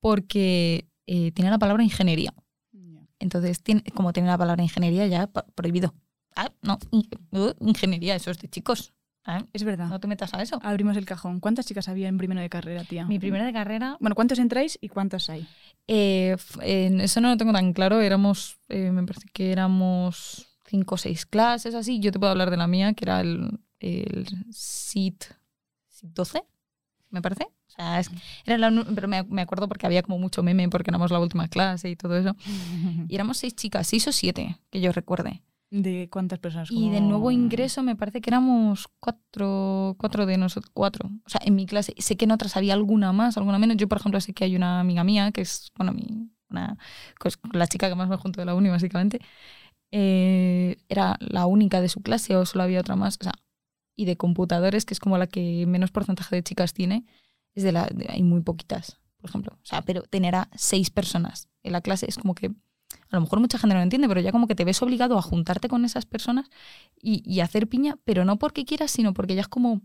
[SPEAKER 2] porque eh, tiene la palabra ingeniería. Entonces, tiene, como tiene la palabra ingeniería, ya prohibido. Ah, no, in- ingeniería, eso es de chicos. Ah,
[SPEAKER 1] Es verdad.
[SPEAKER 2] No te metas a eso.
[SPEAKER 1] Abrimos el cajón. ¿Cuántas chicas había en primero de carrera, tía?
[SPEAKER 2] Mi primera de carrera,
[SPEAKER 1] Bueno, ¿cuántos entráis y cuántas hay?
[SPEAKER 2] eh, eso no lo tengo tan claro. Éramos, eh, me parece que éramos cinco o seis clases, así. Yo te puedo hablar de la mía, que era el, el SIT, SIT 12, me parece. O sea, es- era la pero me, me acuerdo porque había como mucho meme porque éramos la última clase y todo eso. Y éramos seis chicas, seis o siete, que yo recuerde.
[SPEAKER 1] ¿De cuántas personas?
[SPEAKER 2] Y de nuevo ingreso me parece que éramos cuatro, cuatro de nosotros, cuatro. O sea, en mi clase, sé que en otras había alguna más, alguna menos. Yo, por ejemplo, sé que hay una amiga mía, que es, bueno, mi, una, pues, la chica que más me junto de la uni, básicamente. eh, era la única de su clase o solo había otra más. O sea, y de computadores, que es como la que menos porcentaje de chicas tiene, es de la, de- hay muy poquitas, por ejemplo. O sea, pero tener a seis personas en la clase es como que a lo mejor mucha gente no lo entiende, pero ya como que te ves obligado a juntarte con esas personas y, y hacer piña, pero no porque quieras, sino porque ya es como,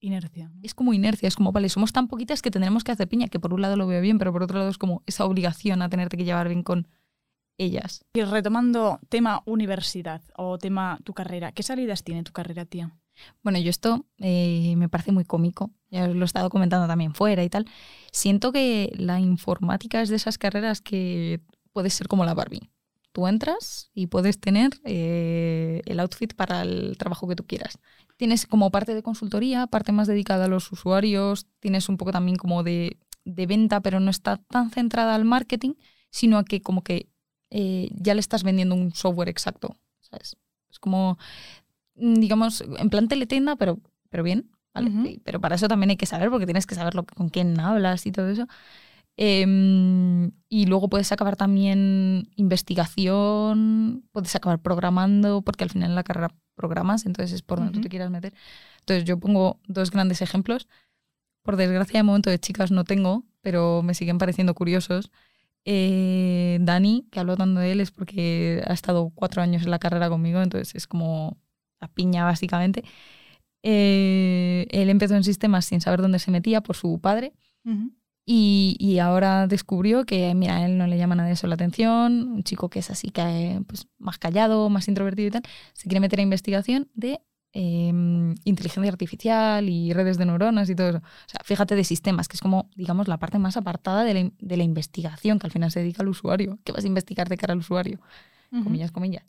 [SPEAKER 1] Inercia. ¿no?
[SPEAKER 2] es como inercia, es como, vale, somos tan poquitas que tendremos que hacer piña, que por un lado lo veo bien, pero por otro lado es como esa obligación a tenerte que llevar bien con ellas.
[SPEAKER 1] Y retomando tema universidad o tema tu carrera, ¿qué salidas tiene tu carrera, tía?
[SPEAKER 2] Bueno, yo esto eh, me parece muy cómico, ya lo he estado comentando también fuera y tal. Siento que la informática es de esas carreras que puedes ser como la Barbie. Tú entras y puedes tener eh, el outfit para el trabajo que tú quieras. Tienes como parte de consultoría, parte más dedicada a los usuarios, tienes un poco también como de, de venta, pero no está tan centrada al marketing, sino a que como que eh, ya le estás vendiendo un software exacto. ¿sabes? Es como, mm, digamos, en plan teletienda, pero, pero bien. ¿vale? Sí, Pero para eso también hay que saber, porque tienes que saber lo, que- con quién hablas y todo eso. Em, y luego puedes acabar también investigación, puedes acabar programando, porque al final en la carrera programas, entonces es por donde tú
[SPEAKER 1] Ujú.
[SPEAKER 2] te quieras meter. Entonces yo pongo dos grandes ejemplos. Por desgracia, de momento de chicas no tengo, pero me siguen pareciendo curiosos. Eh, Dani, que hablo tanto de él, es porque ha estado cuatro años en la carrera conmigo, entonces es como la piña básicamente. Eh, él empezó en sistemas sin saber dónde se metía por su padre y, y ahora descubrió que, mira, a él no le llama nada de eso la atención, un chico que es así, que pues, más callado, más introvertido y tal, se quiere meter a investigación de eh, inteligencia artificial y redes de neuronas y todo eso. O sea, fíjate de sistemas, que es como, digamos, la parte más apartada de la, de la investigación, que al final se dedica al usuario, que vas a investigar de cara al usuario, comillas, comillas.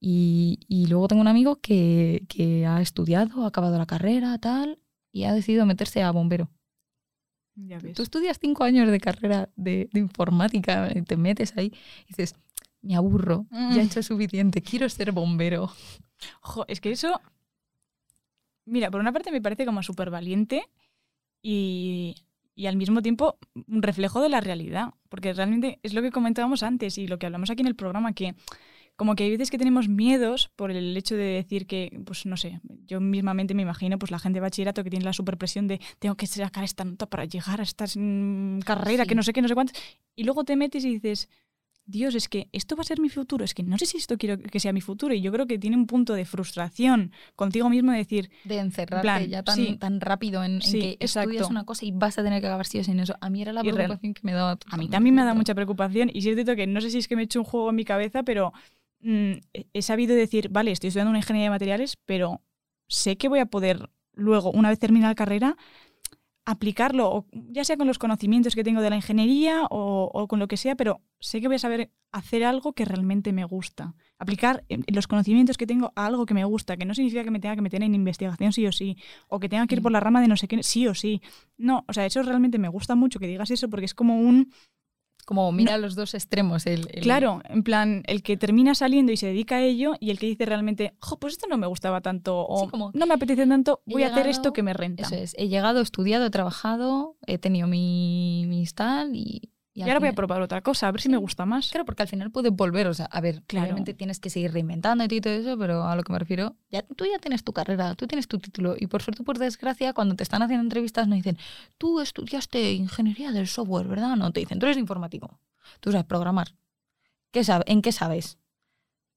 [SPEAKER 2] Y, y luego tengo un amigo que, que ha estudiado, ha acabado la carrera, tal, y ha decidido meterse a bombero.
[SPEAKER 1] Ya ves.
[SPEAKER 2] Tú estudias cinco años de carrera de, de informática, y te metes ahí y dices, me aburro, ya he hecho suficiente, quiero ser bombero.
[SPEAKER 1] Jo, es que eso, mira, por una parte me parece como súper valiente y, y al mismo tiempo un reflejo de la realidad, porque realmente es lo que comentábamos antes y lo que hablamos aquí en el programa, que como que hay veces que tenemos miedos por el hecho de decir que, pues no sé, yo mismamente me imagino pues la gente de bachillerato que tiene la superpresión de tengo que sacar esta nota para llegar a esta mm, carrera,
[SPEAKER 2] Sí.
[SPEAKER 1] que no sé qué, no sé cuántas, y luego te metes y dices, Dios, es que esto va a ser mi futuro, es que no sé si esto quiero que sea mi futuro y yo creo que tiene un punto de frustración contigo mismo de decir,
[SPEAKER 2] De encerrarte
[SPEAKER 1] plan,
[SPEAKER 2] ya tan,
[SPEAKER 1] sí.
[SPEAKER 2] tan rápido en, en
[SPEAKER 1] Sí,
[SPEAKER 2] que estudias
[SPEAKER 1] exacto.
[SPEAKER 2] una cosa y vas a tener que acabar sí o sí en eso. A mí era la preocupación que me daba.
[SPEAKER 1] a mí también me da
[SPEAKER 2] pero-
[SPEAKER 1] mucha preocupación y sí es cierto que no sé si es que me he hecho un juego en mi cabeza, pero mm, he- sabido decir, vale, estoy estudiando una ingeniería de materiales, pero sé que voy a poder luego, una vez termine la carrera, aplicarlo, o ya sea con los conocimientos que tengo de la ingeniería o, o con lo que sea, pero sé que voy a saber hacer algo que realmente me gusta. Aplicar eh, los conocimientos que tengo a algo que me gusta, que no significa que me tenga que meter en investigación sí o sí, o que tenga que ir por la rama de no sé qué sí o sí. No, o sea, eso realmente me gusta mucho que digas eso porque es como un...
[SPEAKER 2] Como mira los dos extremos. El, el-
[SPEAKER 1] Claro, en plan, el que termina saliendo y se dedica a ello y el que dice realmente, jo, pues esto no me gustaba tanto o
[SPEAKER 2] Sí, como
[SPEAKER 1] no me apetece tanto, voy a hacer esto que me renta.
[SPEAKER 2] Eso es. He llegado, he estudiado, he trabajado, he tenido mi, mis tal y,
[SPEAKER 1] Y,
[SPEAKER 2] al
[SPEAKER 1] ahora voy a
[SPEAKER 2] final-
[SPEAKER 1] probar otra cosa, a ver si
[SPEAKER 2] Sí.
[SPEAKER 1] me gusta más.
[SPEAKER 2] Claro, porque al final puedes volver, o sea, a ver,
[SPEAKER 1] Claro.
[SPEAKER 2] obviamente tienes que seguir reinventando y todo eso, pero a lo que me refiero, ya, tú ya tienes tu carrera, tú tienes tu título y por suerte por desgracia, cuando te están haciendo entrevistas no dicen, tú estudiaste ingeniería del software, ¿verdad? No, te dicen, tú eres informático, tú sabes programar, ¿Qué sabe, ¿en qué sabes?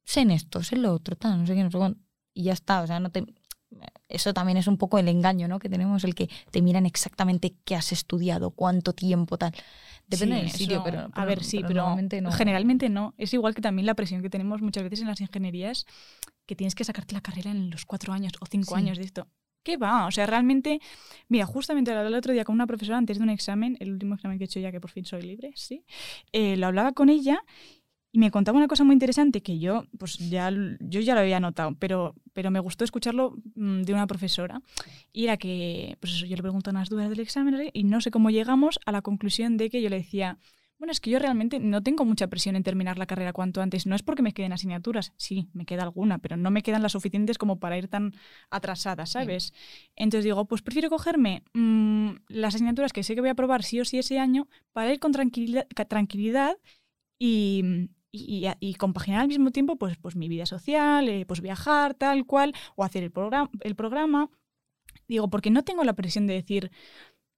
[SPEAKER 2] Sé en esto, sé en lo otro, tal, no sé qué, no sé cuánto. Y ya está, o sea, no te... Eso también es un poco el engaño, ¿no? Que tenemos, el que te miran exactamente qué has estudiado, cuánto tiempo, tal. Depende
[SPEAKER 1] Sí,
[SPEAKER 2] del sitio, pero,
[SPEAKER 1] A ver, sí, pero,
[SPEAKER 2] normalmente no.
[SPEAKER 1] generalmente no. Es igual que también la presión que tenemos muchas veces en las ingenierías, que tienes que sacarte la carrera en los cuatro años o cinco
[SPEAKER 2] Sí.
[SPEAKER 1] años de esto. ¿Qué va? O sea, realmente, mira, justamente lo hablaba el otro día con una profesora antes de un examen, el último examen que he hecho ya, que por fin soy libre, sí, eh, lo hablaba con ella y me contaba una cosa muy interesante que yo, pues ya, yo ya lo había notado, pero, pero me gustó escucharlo mm, de una profesora. Y era que, pues eso, yo le pregunto unas dudas del examen y no sé cómo llegamos a la conclusión de que yo le decía, bueno, es que yo realmente no tengo mucha presión en terminar la carrera cuanto antes. No es porque me queden asignaturas, sí, me queda alguna, pero no me quedan las suficientes como para ir tan atrasada, ¿sabes? Entonces digo, pues prefiero cogerme mm, las asignaturas que sé que voy a probar sí o sí ese año para ir con tranquilidad, tranquilidad y, y, compaginar al mismo tiempo pues, pues mi vida social, eh, pues viajar, tal cual, o hacer el, programa el programa. Digo, porque no tengo la presión de decir,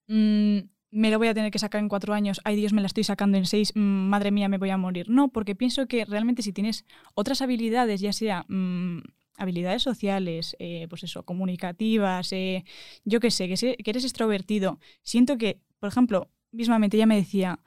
[SPEAKER 1] mm, me lo voy a tener que sacar en cuatro años, ay Dios, me la estoy sacando en seis, mm, madre mía, me voy a morir. No, porque pienso que realmente si tienes otras habilidades, ya sea mm, habilidades sociales, eh, pues eso, comunicativas, eh, yo qué sé, que, sé, que eres extrovertido, siento que, por ejemplo, mismamente ella me decía,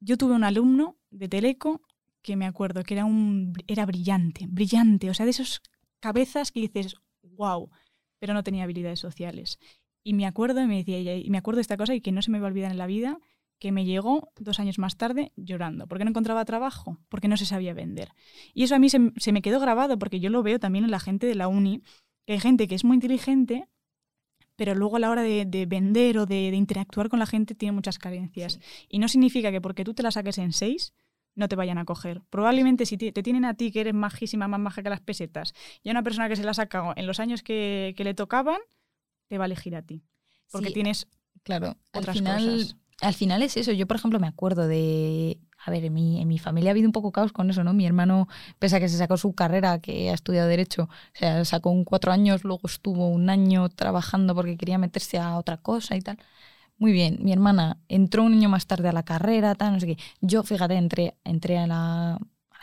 [SPEAKER 1] yo tuve un alumno de Teleco que me acuerdo que era, un, era brillante, brillante, o sea, de esas cabezas que dices, wow, pero no tenía habilidades sociales. Y me acuerdo, y me decía ella, y me acuerdo de esta cosa y que no se me va a olvidar en la vida, que me llegó dos años más tarde llorando, porque no encontraba trabajo, porque no se sabía vender. Y eso a mí se, se me quedó grabado, porque yo lo veo también en la gente de la uni, que hay gente que es muy inteligente, pero luego a la hora de, de vender o de, de interactuar con la gente tiene muchas carencias. Y no significa que porque tú te la saques en seis, no te vayan a coger. Probablemente si te, te tienen a ti que eres majísima, más maja que las pesetas, y a una persona que se la ha en los años que, que le tocaban, te va a elegir a ti. Porque
[SPEAKER 2] Sí,
[SPEAKER 1] tienes
[SPEAKER 2] Claro,
[SPEAKER 1] otras
[SPEAKER 2] al final,
[SPEAKER 1] cosas.
[SPEAKER 2] al final es eso. Yo, por ejemplo, me acuerdo de. A ver, en mi, en mi familia ha habido un poco caos con eso, ¿no? Mi hermano, pese a que se sacó su carrera, que ha estudiado Derecho, o sea, sacó un cuatro años, luego estuvo un año trabajando porque quería meterse a otra cosa y tal. Muy bien, mi hermana entró un año más tarde a la carrera, tal, no sé qué. Yo, fíjate, entré, entré a, la,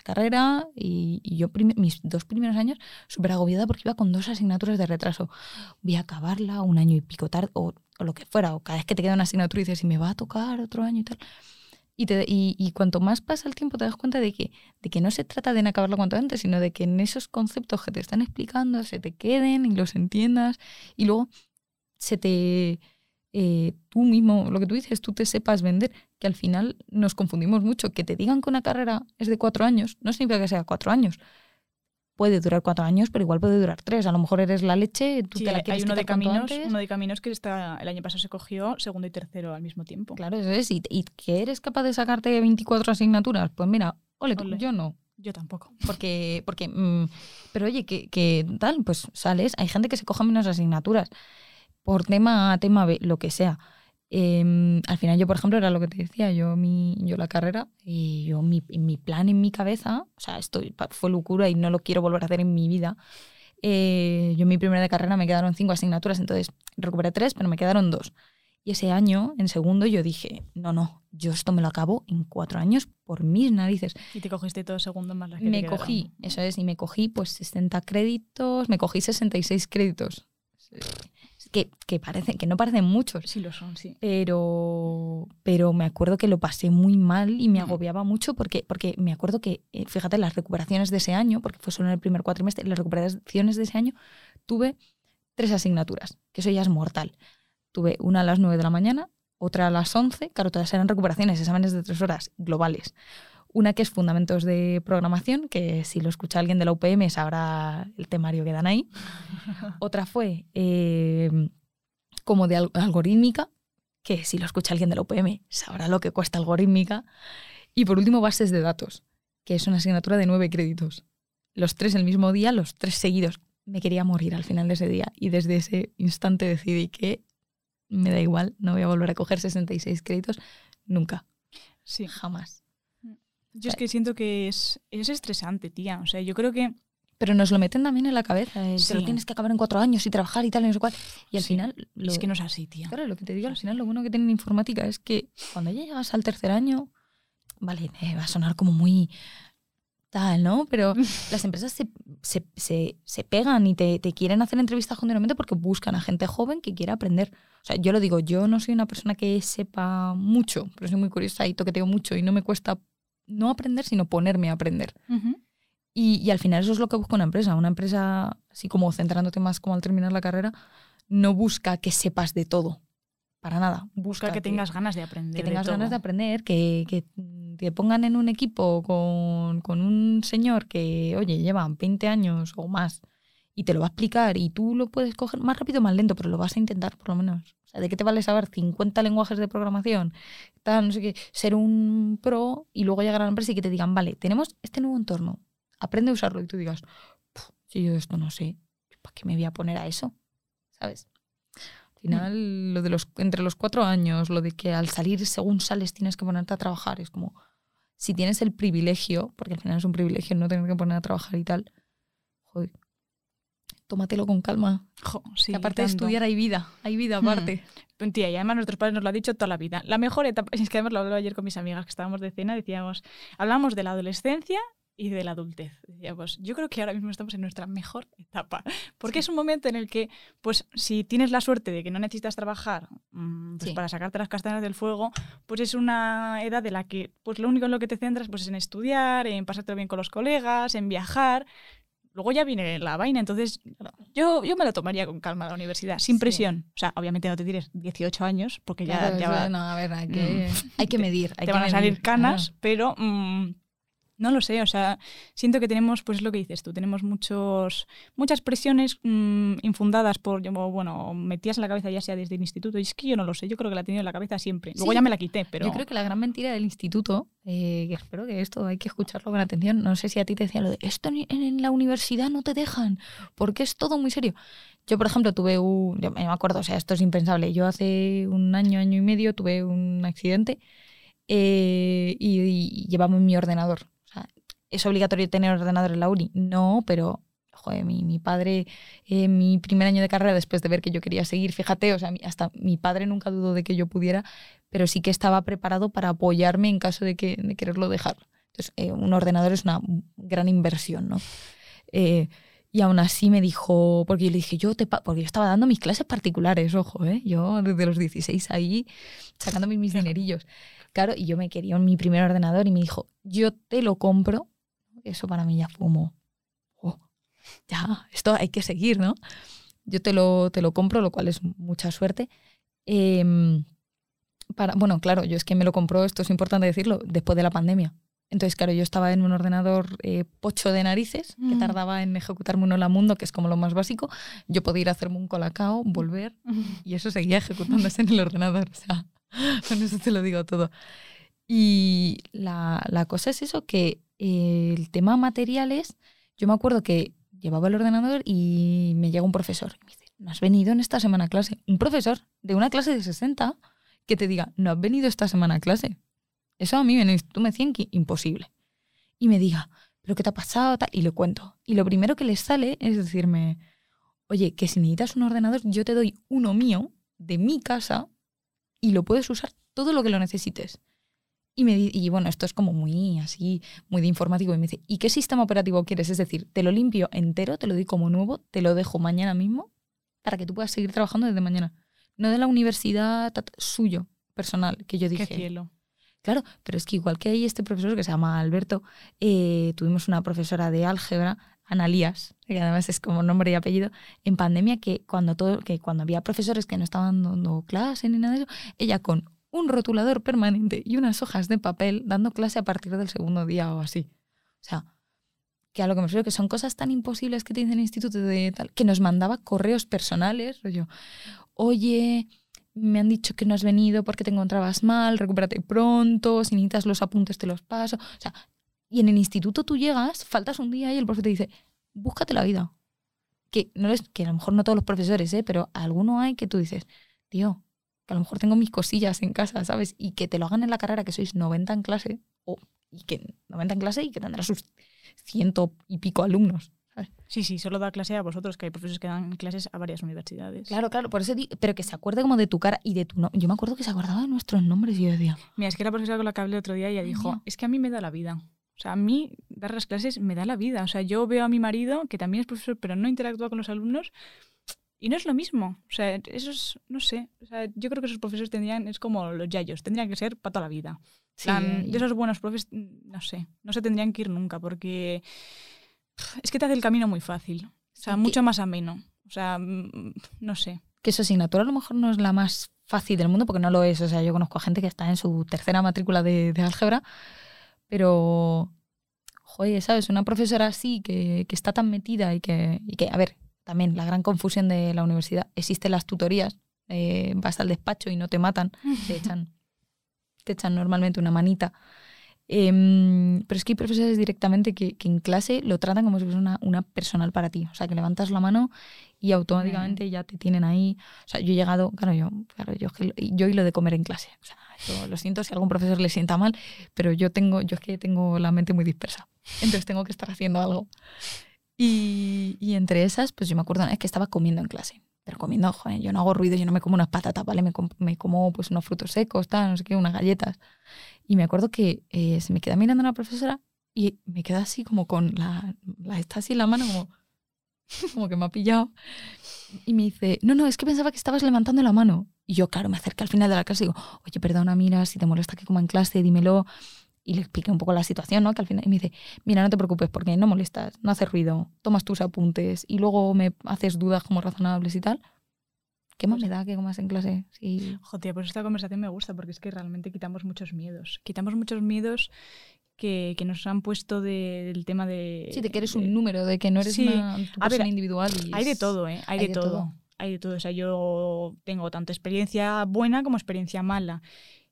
[SPEAKER 2] carrera y, y yo mis dos primeros años súper agobiada porque iba con dos asignaturas de retraso. Voy a acabarla un año y pico tarde, o, lo que fuera, o cada vez que te queda una asignatura y dices, si me va a tocar otro año y tal. Y, te- y, y cuanto más pasa el tiempo te das cuenta de que, de que no se trata de acabarlo cuanto antes, sino de que en esos conceptos que te están explicando se te queden y los entiendas y luego se te... eh, tú mismo, lo que tú dices, tú te sepas vender, que al final nos confundimos mucho. Que te digan que una carrera es de cuatro años, no significa que sea cuatro años. Puede durar cuatro años, pero igual puede durar tres. A lo mejor eres la leche, tú
[SPEAKER 1] Sí,
[SPEAKER 2] te la quieres
[SPEAKER 1] hay uno de caminos,
[SPEAKER 2] antes.
[SPEAKER 1] uno de caminos que está, el año pasado se cogió segundo y tercero al mismo tiempo.
[SPEAKER 2] Claro, eso es. ¿Y, y que eres capaz de sacarte 24 asignaturas? Pues mira, ole,
[SPEAKER 1] Ole.
[SPEAKER 2] yo no.
[SPEAKER 1] Yo tampoco.
[SPEAKER 2] Porque, porque mm, pero oye, que, que tal, pues sales. Hay gente que se coja menos asignaturas por tema A, tema B, lo que sea. Em, al final yo, por ejemplo, era lo que te decía, yo mi, yo la carrera y yo mi, mi plan en mi cabeza, o sea, esto fue locura y no lo quiero volver a hacer en mi vida. Eh, yo en mi primera de carrera me quedaron cinco asignaturas, entonces recuperé tres, pero me quedaron dos. Y ese año, en segundo, yo dije, no, no, yo esto me lo acabo en cuatro años por mis narices
[SPEAKER 1] Y te cogiste todo segundo más las que te
[SPEAKER 2] me
[SPEAKER 1] quedaron.
[SPEAKER 2] cogí, eso es, y me cogí pues 60 créditos, me cogí 66 créditos. Que, que, parece, que no parecen muchos,
[SPEAKER 1] Sí lo son, sí.
[SPEAKER 2] pero, pero me acuerdo que lo pasé muy mal y me
[SPEAKER 1] Mm.
[SPEAKER 2] agobiaba mucho porque, porque me acuerdo que, eh, fíjate, las recuperaciones de ese año, porque fue solo en el primer cuatrimestre, las recuperaciones de ese año, tuve tres asignaturas, que eso ya es mortal. Tuve una a las 9 de la mañana, otra a las 11, claro, todas eran recuperaciones, exámenes de tres horas globales. Una que es Fundamentos de Programación, que si lo escucha alguien de la UPM sabrá el temario que dan ahí. Otra fue eh, como de al- algorítmica, que si lo escucha alguien de la UPM sabrá lo que cuesta algorítmica. Y por último, Bases de Datos, que es una asignatura de nueve créditos. Los tres el mismo día, los tres seguidos. Me quería morir al final de ese día y desde ese instante decidí que me da igual, no voy a volver a coger 66 créditos nunca.
[SPEAKER 1] Sí.
[SPEAKER 2] Jamás.
[SPEAKER 1] Yo es que siento que es, es estresante, tía. O sea, yo creo que
[SPEAKER 2] Pero nos lo meten también en la cabeza. el, Te lo
[SPEAKER 1] Sí.
[SPEAKER 2] tienes que acabar en cuatro años y trabajar y tal, y no sé cuál. Y al
[SPEAKER 1] Sí.
[SPEAKER 2] final. Lo,
[SPEAKER 1] es que no es así, tía.
[SPEAKER 2] Claro, lo que te digo, al final lo bueno que tiene en informática es que cuando ya llegas al tercer año, vale, va a sonar como muy tal, ¿no? Pero las empresas se, se, se- se pegan y te, te quieren hacer entrevistas continuamente porque buscan a gente joven que quiera aprender. O sea, yo lo digo, yo no soy una persona que sepa mucho, pero soy muy curiosa y toqueteo mucho y no me cuesta no aprender, sino ponerme a aprender. Y, y al final eso es lo que busca una empresa. Una empresa, así como centrándote más como al terminar la carrera, no busca que sepas de todo. Para nada. Busca
[SPEAKER 1] Busca que tengas ganas de aprender.
[SPEAKER 2] que
[SPEAKER 1] de
[SPEAKER 2] tengas ganas de aprender, que, que te pongan en un equipo con, con un señor que, oye, lleva 20 años o más y te lo va a explicar y tú lo puedes coger más rápido o más lento, pero lo vas a intentar por lo menos. Sea, ¿de qué te vale saber 50 lenguajes de programación? Tal, no sé qué, ser un pro y luego llegar a la empresa y que te digan, vale, tenemos este nuevo entorno, aprende a usarlo y tú digas, "Puf, si yo esto no sé, ¿para qué me voy a poner a eso? ¿Sabes? Al final, lo de los entre los cuatro años, lo de que al salir, según sales, tienes que ponerte a trabajar, es como, si tienes el privilegio, porque al final es un privilegio no tener que poner a trabajar y tal, joder, tómatelo con calma.
[SPEAKER 1] Jo, sí,
[SPEAKER 2] que aparte de estudiar hay vida, hay vida
[SPEAKER 1] Hmm.
[SPEAKER 2] aparte.
[SPEAKER 1] Tía, y además nuestros padres nos lo han dicho toda la vida. La mejor etapa, es que además lo hablaba ayer con mis amigas que estábamos de cena, decíamos, hablamos de la adolescencia y de la adultez. Decíamos, yo creo que ahora mismo estamos en nuestra mejor etapa, porque es un momento en el que, pues, si tienes la suerte de que no necesitas trabajar mm, pues,
[SPEAKER 2] Sí.
[SPEAKER 1] para sacarte las castañas del fuego, pues es una edad de la que, pues, lo único en lo que te centras, pues, es en estudiar, en pasártelo bien con los colegas, en viajar. Luego ya viene la vaina, entonces yo, yo me lo tomaría con calma la universidad, sin
[SPEAKER 2] Sí.
[SPEAKER 1] presión. O sea, obviamente no te tires 18 años, porque ya,
[SPEAKER 2] Claro,
[SPEAKER 1] ya va-
[SPEAKER 2] no, a ver, hay que, hay que medir. Hay
[SPEAKER 1] te
[SPEAKER 2] que
[SPEAKER 1] van a salir canas,
[SPEAKER 2] claro.
[SPEAKER 1] pero mm, no lo sé, o sea, siento que tenemos, pues es lo que dices tú, tenemos muchos, muchas presiones mm, infundadas por, bueno, metidas en la cabeza ya sea desde el instituto, y es que yo no lo sé, yo creo que la he tenido en la cabeza siempre. Luego
[SPEAKER 2] Sí.
[SPEAKER 1] ya me la quité, pero...
[SPEAKER 2] Yo creo que la gran mentira del instituto, eh, que espero que esto hay que escucharlo con atención, no sé si a ti te decían lo de esto en, en la universidad no te dejan, porque es todo muy serio. Yo, por ejemplo, tuve un, yo me acuerdo, o sea, esto es impensable, yo hace un año, año y medio tuve un accidente eh, y, y llevaba mi ordenador. ¿Es obligatorio tener ordenador en la uni? No, pero... Joder, mi, mi padre, eh, mi primer año de carrera, después de ver que yo quería seguir, fíjate, o sea, hasta mi padre nunca dudó de que yo pudiera, pero sí que estaba preparado para apoyarme en caso de, que, de quererlo dejar. Entonces, eh, un ordenador es una gran inversión, ¿no? Eh, y aún así me dijo, porque yo le dije, yo te pa-", porque yo estaba dando mis clases particulares, ojo, ¿eh? yo desde los 16 ahí sacándome mis dinerillos. Claro, y yo me quería mi primer ordenador y me dijo, yo te lo compro. Eso para mí ya fue como, "Oh, ya, esto hay que seguir, ¿no? Yo te lo, te lo compro, lo cual es mucha suerte. Em, para, bueno, claro, yo es que me lo compró, esto es importante decirlo, después de la pandemia. Entonces, claro, yo estaba en un ordenador eh, pocho de narices, que
[SPEAKER 1] Mm.
[SPEAKER 2] tardaba en ejecutarme un hola mundo, que es como lo más básico. Yo podía ir a hacerme un colacao, volver, y eso seguía ejecutándose en el ordenador. O sea, con eso te lo digo todo. Y la, la cosa es eso, que el tema materiales, yo me acuerdo que llevaba el ordenador y me llega un profesor y me dice, ¿no has venido en esta semana a clase? Un profesor de una clase de 60 que te diga, no has venido esta semana a clase. Eso a mí el instituto me decían que imposible. Y me diga, ¿pero qué te ha pasado? Y le cuento. Y lo primero que les sale es decirme, oye, que si necesitas un ordenador, yo te doy uno mío, de mi casa, y lo puedes usar todo lo que lo necesites. Y, me, di- y bueno, esto es como muy así, muy de informático. Y me dice, ¿y qué sistema operativo quieres? Es decir, te lo limpio entero, te lo doy como nuevo, te lo dejo mañana mismo para que tú puedas seguir trabajando desde mañana. No de la universidad suyo, personal, que yo
[SPEAKER 1] Qué
[SPEAKER 2] dije.
[SPEAKER 1] cielo.
[SPEAKER 2] Claro, pero es que igual que hay este profesor que se llama Alberto, eh, tuvimos una profesora de álgebra, Analías, que además es como nombre y apellido, en pandemia que cuando todo, que cuando había profesores que no estaban dando clase ni nada de eso, ella con un rotulador permanente y unas hojas de papel dando clase a partir del segundo día o así. O sea, que a lo que me refiero que son cosas tan imposibles que te dicen el instituto de tal, que nos mandaba correos personales, rollo, oye, me han dicho que no has venido porque te encontrabas mal, recupérate pronto, si necesitas los apuntes te los paso. O sea, y en el instituto tú llegas, faltas un día y el profe te dice, búscate la vida. Que, no les, que a lo mejor no todos los profesores, ¿eh? pero alguno hay que tú dices, tío, que a lo mejor tengo mis cosillas en casa, ¿sabes? Y que te lo hagan en la carrera, que sois 90 en clase, o y que 90 en clase y que tendrá sus ciento y pico alumnos. ¿sabes?
[SPEAKER 1] Sí, sí, solo da clase a vosotros, que hay profesores que dan clases a varias universidades.
[SPEAKER 2] Claro, claro, por eso pero que se acuerde como de tu cara y de tu no Yo me acuerdo que se acordaba de nuestros nombres y yo decía,
[SPEAKER 1] Mira, es que la profesora con la que hablé el otro día ella dijo, es que a mí me da la vida. O sea, a mí dar las clases me da la vida. O sea, yo veo a mi marido, que también es profesor, pero no interactúa con los alumnos, y no es lo mismo. O sea, eso es, no sé. O sea, yo creo que esos profesores tendrían, es como los yayos, tendrían que ser para toda la vida.
[SPEAKER 2] sí,
[SPEAKER 1] plan,
[SPEAKER 2] y-
[SPEAKER 1] esos buenos profes, no sé, no se tendrían que ir nunca, porque es que te hace el camino muy fácil. O sea,
[SPEAKER 2] Sí,
[SPEAKER 1] mucho más ameno. O sea, mm, no sé.
[SPEAKER 2] que su asignatura a lo mejor no es la más fácil del mundo, porque no lo es. O sea, yo conozco a gente que está en su tercera matrícula de, de álgebra, pero, joder, ¿sabes? Una profesora así que, que está tan metida y que, y que, a ver, también la gran confusión de la universidad, existen las tutorías, eh, vas al despacho y no te matan, te echan, te echan normalmente una manita. Em, pero es que hay profesores directamente que, que en clase lo tratan como si fuese una, una personal para ti. O sea, que levantas la mano y automáticamente ya te tienen ahí. O sea, yo he llegado, claro, yo, claro, yo, yo y lo de comer en clase. O sea, yo lo siento si algún profesor le sienta mal, pero yo tengo, yo es que tengo la mente muy dispersa. Entonces tengo que estar haciendo algo. Y, y entre esas, pues yo me acuerdo, es que estaba comiendo en clase. Pero comiendo, joder, yo no hago ruido, yo no me como unas patatas, ¿vale? Me, com- me como pues unos frutos secos, tal, no sé qué, unas galletas. Y me acuerdo que eh, se me queda mirando la profesora y me queda así como con la, la esta así en la mano, como, como que me ha pillado. Y me dice, no, no, es que pensaba que estabas levantando la mano. Y yo, claro, me acerqué al final de la clase y digo, oye, perdona, mira, si te molesta que coma en clase, dímelo. Y le expliqué un poco la situación, ¿no? Que al final y me dice, mira, no te preocupes porque no molestas, no haces ruido, tomas tus apuntes y luego me haces dudas como razonables y tal. ¿Qué más me da que comas en clase? Sí.
[SPEAKER 1] Joder, pues esta conversación me gusta porque es que realmente quitamos muchos miedos. Quitamos muchos miedos que, que nos han puesto de- del tema de...
[SPEAKER 2] Sí, de que eres
[SPEAKER 1] de-
[SPEAKER 2] un número, de que no eres
[SPEAKER 1] Sí.
[SPEAKER 2] una
[SPEAKER 1] ver,
[SPEAKER 2] persona individual. y
[SPEAKER 1] Hay de todo, ¿eh? Hay, de, todo. Hay de todo. O sea, yo tengo tanto experiencia buena como experiencia mala.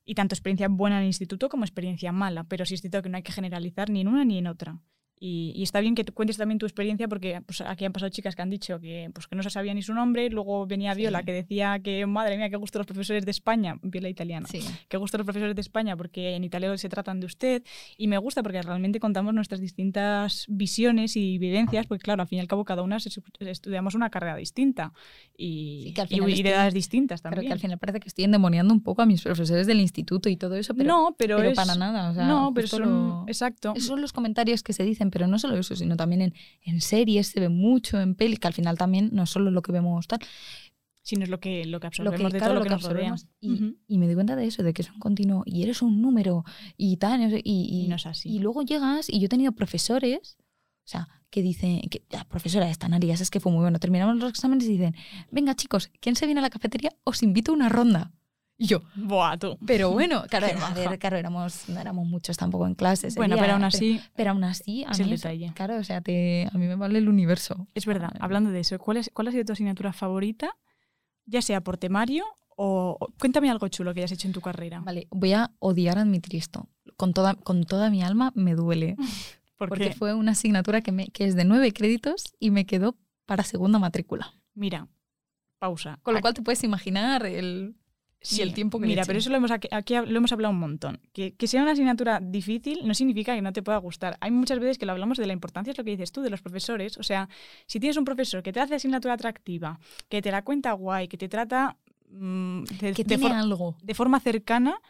[SPEAKER 1] Y tanto experiencia buena en el instituto como experiencia mala. Pero sí es cierto que no hay que generalizar ni en una ni en otra. Y, y está bien que tú cuentes también tu experiencia porque pues, aquí han pasado chicas que han dicho que, pues, que no se sabía ni su nombre. Luego venía
[SPEAKER 2] Sí.
[SPEAKER 1] Viola que decía que, madre mía, qué gusto los profesores de España. Viola italiana
[SPEAKER 2] Sí.
[SPEAKER 1] que gusta los profesores de España porque en italiano se tratan de usted y me gusta porque realmente contamos nuestras distintas visiones y vivencias porque claro, al fin y al cabo cada una se estudiamos una carrera distinta y,
[SPEAKER 2] Sí,
[SPEAKER 1] y- edades distintas también.
[SPEAKER 2] que al final parece que estoy endemoniando un poco a mis profesores del instituto y todo eso, pero,
[SPEAKER 1] no, pero,
[SPEAKER 2] pero
[SPEAKER 1] es-
[SPEAKER 2] para nada. O sea,
[SPEAKER 1] no, pero son,
[SPEAKER 2] lo-
[SPEAKER 1] exacto.
[SPEAKER 2] Esos son los comentarios que se dicen, pero no solo eso, sino también en, en series se ve mucho, en pelis, que al final también no es solo lo que vemos tal,
[SPEAKER 1] Sino es lo que, lo que
[SPEAKER 2] lo que,
[SPEAKER 1] absorbemos de
[SPEAKER 2] claro,
[SPEAKER 1] todo lo
[SPEAKER 2] lo
[SPEAKER 1] que,
[SPEAKER 2] que
[SPEAKER 1] nos rodea.
[SPEAKER 2] absorbemos. Y, me di cuenta de eso, de que es un continuo, y eres un número, y tal, y, y-
[SPEAKER 1] Y no es así.
[SPEAKER 2] y luego llegas, y yo he tenido profesores, o sea, que dicen, que la profesora esta, Narías, es que fue muy bueno, terminamos los exámenes y dicen, venga chicos, ¿quién se viene a la cafetería? Os invito a una ronda. Y yo,
[SPEAKER 1] Buah, tú.
[SPEAKER 2] pero bueno, claro, a ver, claro, éramos, no éramos muchos tampoco en clase. ese
[SPEAKER 1] Bueno,
[SPEAKER 2] día,
[SPEAKER 1] pero aún así,
[SPEAKER 2] Pero, aún así, a mí
[SPEAKER 1] detalle.
[SPEAKER 2] claro, o sea, te, a mí me vale el universo.
[SPEAKER 1] es verdad,
[SPEAKER 2] Ah,
[SPEAKER 1] hablando de eso, ¿cuál, es, ¿cuál ha sido tu asignatura favorita? Ya sea por temario o... o- Cuéntame algo chulo que hayas hecho en tu carrera.
[SPEAKER 2] Vale, voy a odiar admitir esto. Con toda, con toda mi alma me duele.
[SPEAKER 1] ¿Por
[SPEAKER 2] porque
[SPEAKER 1] qué?
[SPEAKER 2] fue una asignatura que, me, que es de nueve créditos y me quedó para segunda matrícula.
[SPEAKER 1] Mira, pausa.
[SPEAKER 2] Con lo
[SPEAKER 1] Aquí-
[SPEAKER 2] cual te puedes imaginar el, y el tiempo que
[SPEAKER 1] Mira, pero eso lo hemos, aquí, aquí lo hemos hablado un montón. Que, que sea una asignatura difícil no significa que no te pueda gustar. Hay muchas veces que lo hablamos de la importancia, es lo que dices tú, de los profesores. O sea, si tienes un profesor que te hace asignatura atractiva, que te la cuenta guay, que te trata mm, de,
[SPEAKER 2] que
[SPEAKER 1] de
[SPEAKER 2] tiene
[SPEAKER 1] for-
[SPEAKER 2] algo.
[SPEAKER 1] de forma cercana,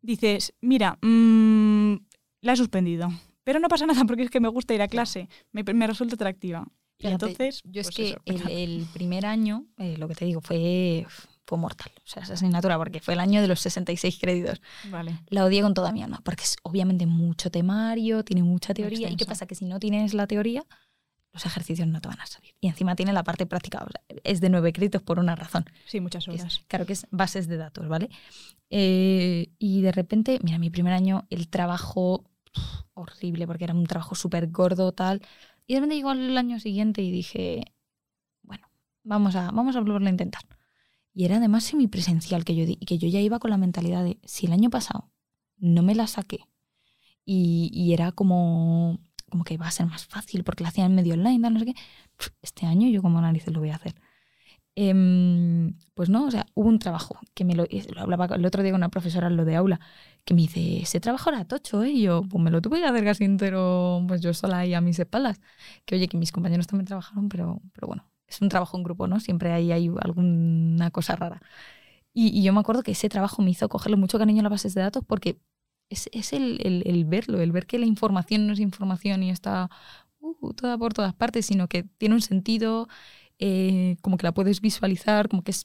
[SPEAKER 1] dices, mira, mm, la he suspendido. Pero no pasa nada porque es que me gusta ir a clase, me, me resulta atractiva. Y entonces,
[SPEAKER 2] yo es
[SPEAKER 1] pues
[SPEAKER 2] que
[SPEAKER 1] eso,
[SPEAKER 2] el, el primer año, eh, lo que te digo, fue, fue mortal. O sea, esa asignatura, porque fue el año de los 66 créditos.
[SPEAKER 1] Vale.
[SPEAKER 2] La odié con toda mi alma, porque es obviamente mucho temario, tiene mucha teoría. ¿Y qué pasa? Que si no tienes la teoría, los ejercicios no te van a salir. Y encima tiene la parte práctica. o sea, es de nueve créditos por una razón.
[SPEAKER 1] Sí, muchas
[SPEAKER 2] es-
[SPEAKER 1] horas.
[SPEAKER 2] claro que es bases de datos, ¿vale? Eh, y de repente, mira, mi primer año, el trabajo horrible, porque era un trabajo súper gordo, tal. Y de repente llegó el año siguiente y dije, bueno, vamos a, vamos a volverlo a intentar. Y era además semipresencial que yo que yo ya iba con la mentalidad de, si el año pasado no me la saqué, y, y era como, como que iba a ser más fácil porque la hacían medio online, no sé qué, este año yo como narices lo voy a hacer. Em, pues no, o sea, hubo un trabajo que me lo, hablaba el otro día con una profesora lo de aula, que me dice, ese trabajo era tocho, ¿eh? Y yo, pues me lo tuve que hacer casi entero, pues yo sola ahí a mis espaldas. Que oye, que mis compañeros también trabajaron, pero, pero bueno, es un trabajo en grupo, ¿no? Siempre ahí hay alguna cosa rara. Y, y yo me acuerdo que ese trabajo me hizo cogerle mucho cariño a las bases de datos porque es, es el, el, el verlo, el ver que la información no es información y está uh, toda por todas partes, sino que tiene un sentido, eh, como que la puedes visualizar, como que es,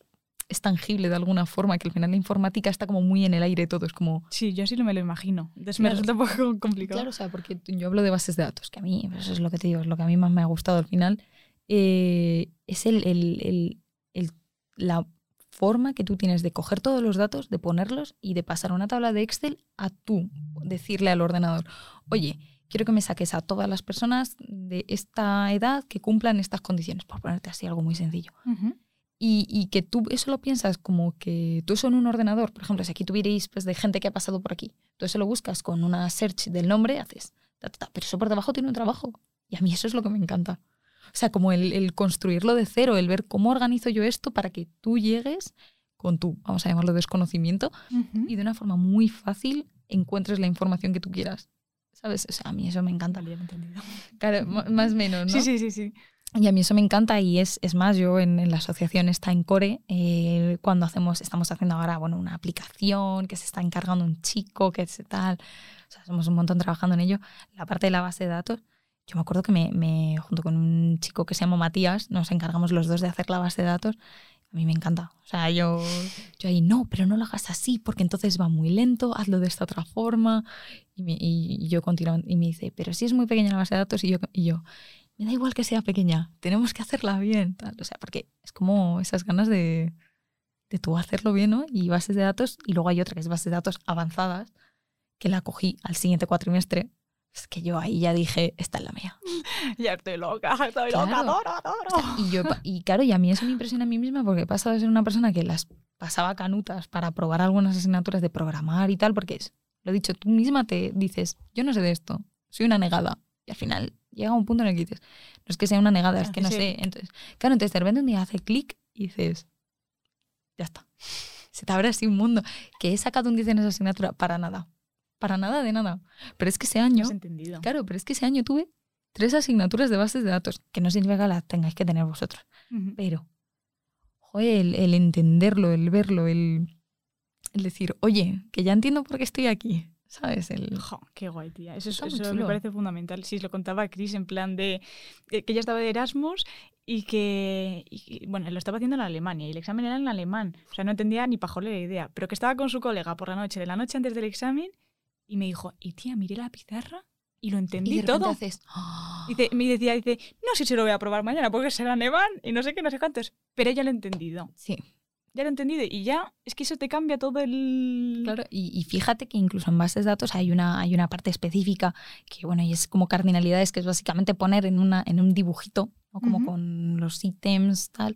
[SPEAKER 2] es, tangible de alguna forma, que al final la informática está como muy en el aire todo, es como...
[SPEAKER 1] Sí, yo así no me lo imagino, entonces claro, me resulta un poco complicado.
[SPEAKER 2] Claro, o sea, porque yo hablo de bases de datos, que a mí, eso es lo que te digo, es lo que a mí más me ha gustado al final, eh, es el, el, el, el, la forma que tú tienes de coger todos los datos, de ponerlos y de pasar una tabla de Excel a tú, decirle al ordenador, oye, quiero que me saques a todas las personas de esta edad que cumplan estas condiciones, por ponerte así algo muy sencillo. Uh -huh. y, y, que tú eso lo piensas como que tú eso en un ordenador, por ejemplo, si aquí tuvierais pues, de gente que ha pasado por aquí, tú eso lo buscas con una search del nombre, haces, ta, ta, ta, pero eso por debajo tiene un trabajo. Y a mí eso es lo que me encanta. O sea, como el, el, construirlo de cero, el ver cómo organizo yo esto para que tú llegues con tu, vamos a llamarlo, desconocimiento uh -huh. y de una forma muy fácil encuentres la información que tú quieras. ¿Sabes? O sea, a mí eso me encanta.
[SPEAKER 1] Vale, entendido.
[SPEAKER 2] Claro, más o menos, ¿no?
[SPEAKER 1] Sí, sí, sí, sí.
[SPEAKER 2] Y a mí eso me encanta y es, es más, yo en, en la asociación está en Core, eh, cuando hacemos, estamos haciendo ahora bueno, una aplicación que se está encargando un chico, que es tal, o sea, somos un montón trabajando en ello, la parte de la base de datos, yo me acuerdo que me, me, junto con un chico que se llama Matías, nos encargamos los dos de hacer la base de datos. A mí me encanta. O sea, yo, yo ahí, no, pero no lo hagas así porque entonces va muy lento, hazlo de esta otra forma. Y, me, y yo continuo, y me dice, pero si es muy pequeña la base de datos, y yo, y yo, me da igual que sea pequeña, tenemos que hacerla bien. O sea, porque es como esas ganas de, de tú hacerlo bien, ¿no? Y bases de datos, y luego hay otra que es bases de datos avanzadas, que la cogí al siguiente cuatrimestre es que yo ahí ya dije, esta es la mía.
[SPEAKER 1] Ya estoy loca, estoy claro. loca, adoro, adoro.
[SPEAKER 2] Y, yo, y claro, y a mí eso me impresiona a mí misma porque he pasado de ser una persona que las pasaba canutas para probar algunas asignaturas de programar y tal, porque es, lo he dicho, tú misma te dices, yo no sé de esto, soy una negada. Y al final llega un punto en el que dices, no es que sea una negada, es que no sí. sé. Entonces, claro, entonces de repente un día hace clic y dices, ya está. Se te abre así un mundo. Que he sacado un 10 en esa asignatura para nada para nada de nada. Pero es que ese año,
[SPEAKER 1] entendido.
[SPEAKER 2] claro, pero es que ese año tuve tres asignaturas de bases de datos, que no significa que las tengáis que tener vosotros, uh -huh. pero, joder, el, el, entenderlo, el verlo, el, el, decir, oye, que ya entiendo por qué estoy aquí. ¿Sabes? El...
[SPEAKER 1] Jo, qué guay, tía. Eso, eso me parece fundamental. Sí, lo contaba a Chris en plan de que ella estaba de Erasmus y que, y, bueno, lo estaba haciendo en Alemania y el examen era en alemán. O sea, no entendía ni pajole la idea, pero que estaba con su colega por la noche, de la noche antes del examen y me dijo, y tía, miré la pizarra y lo entendí
[SPEAKER 2] y
[SPEAKER 1] todo.
[SPEAKER 2] Haces...
[SPEAKER 1] Y te, me decía, dice, no sé si lo voy a probar mañana porque será Nevan y no sé qué, no sé cuántos. Pero ya lo he entendido.
[SPEAKER 2] Sí.
[SPEAKER 1] Ya lo he entendido y ya es que eso te cambia todo el...
[SPEAKER 2] Claro, y, y, fíjate que incluso en bases de datos hay una, hay una parte específica que, bueno, y es como cardinalidades, que es básicamente poner en, una, en un dibujito, ¿no? como uh -huh. con los ítems, tal,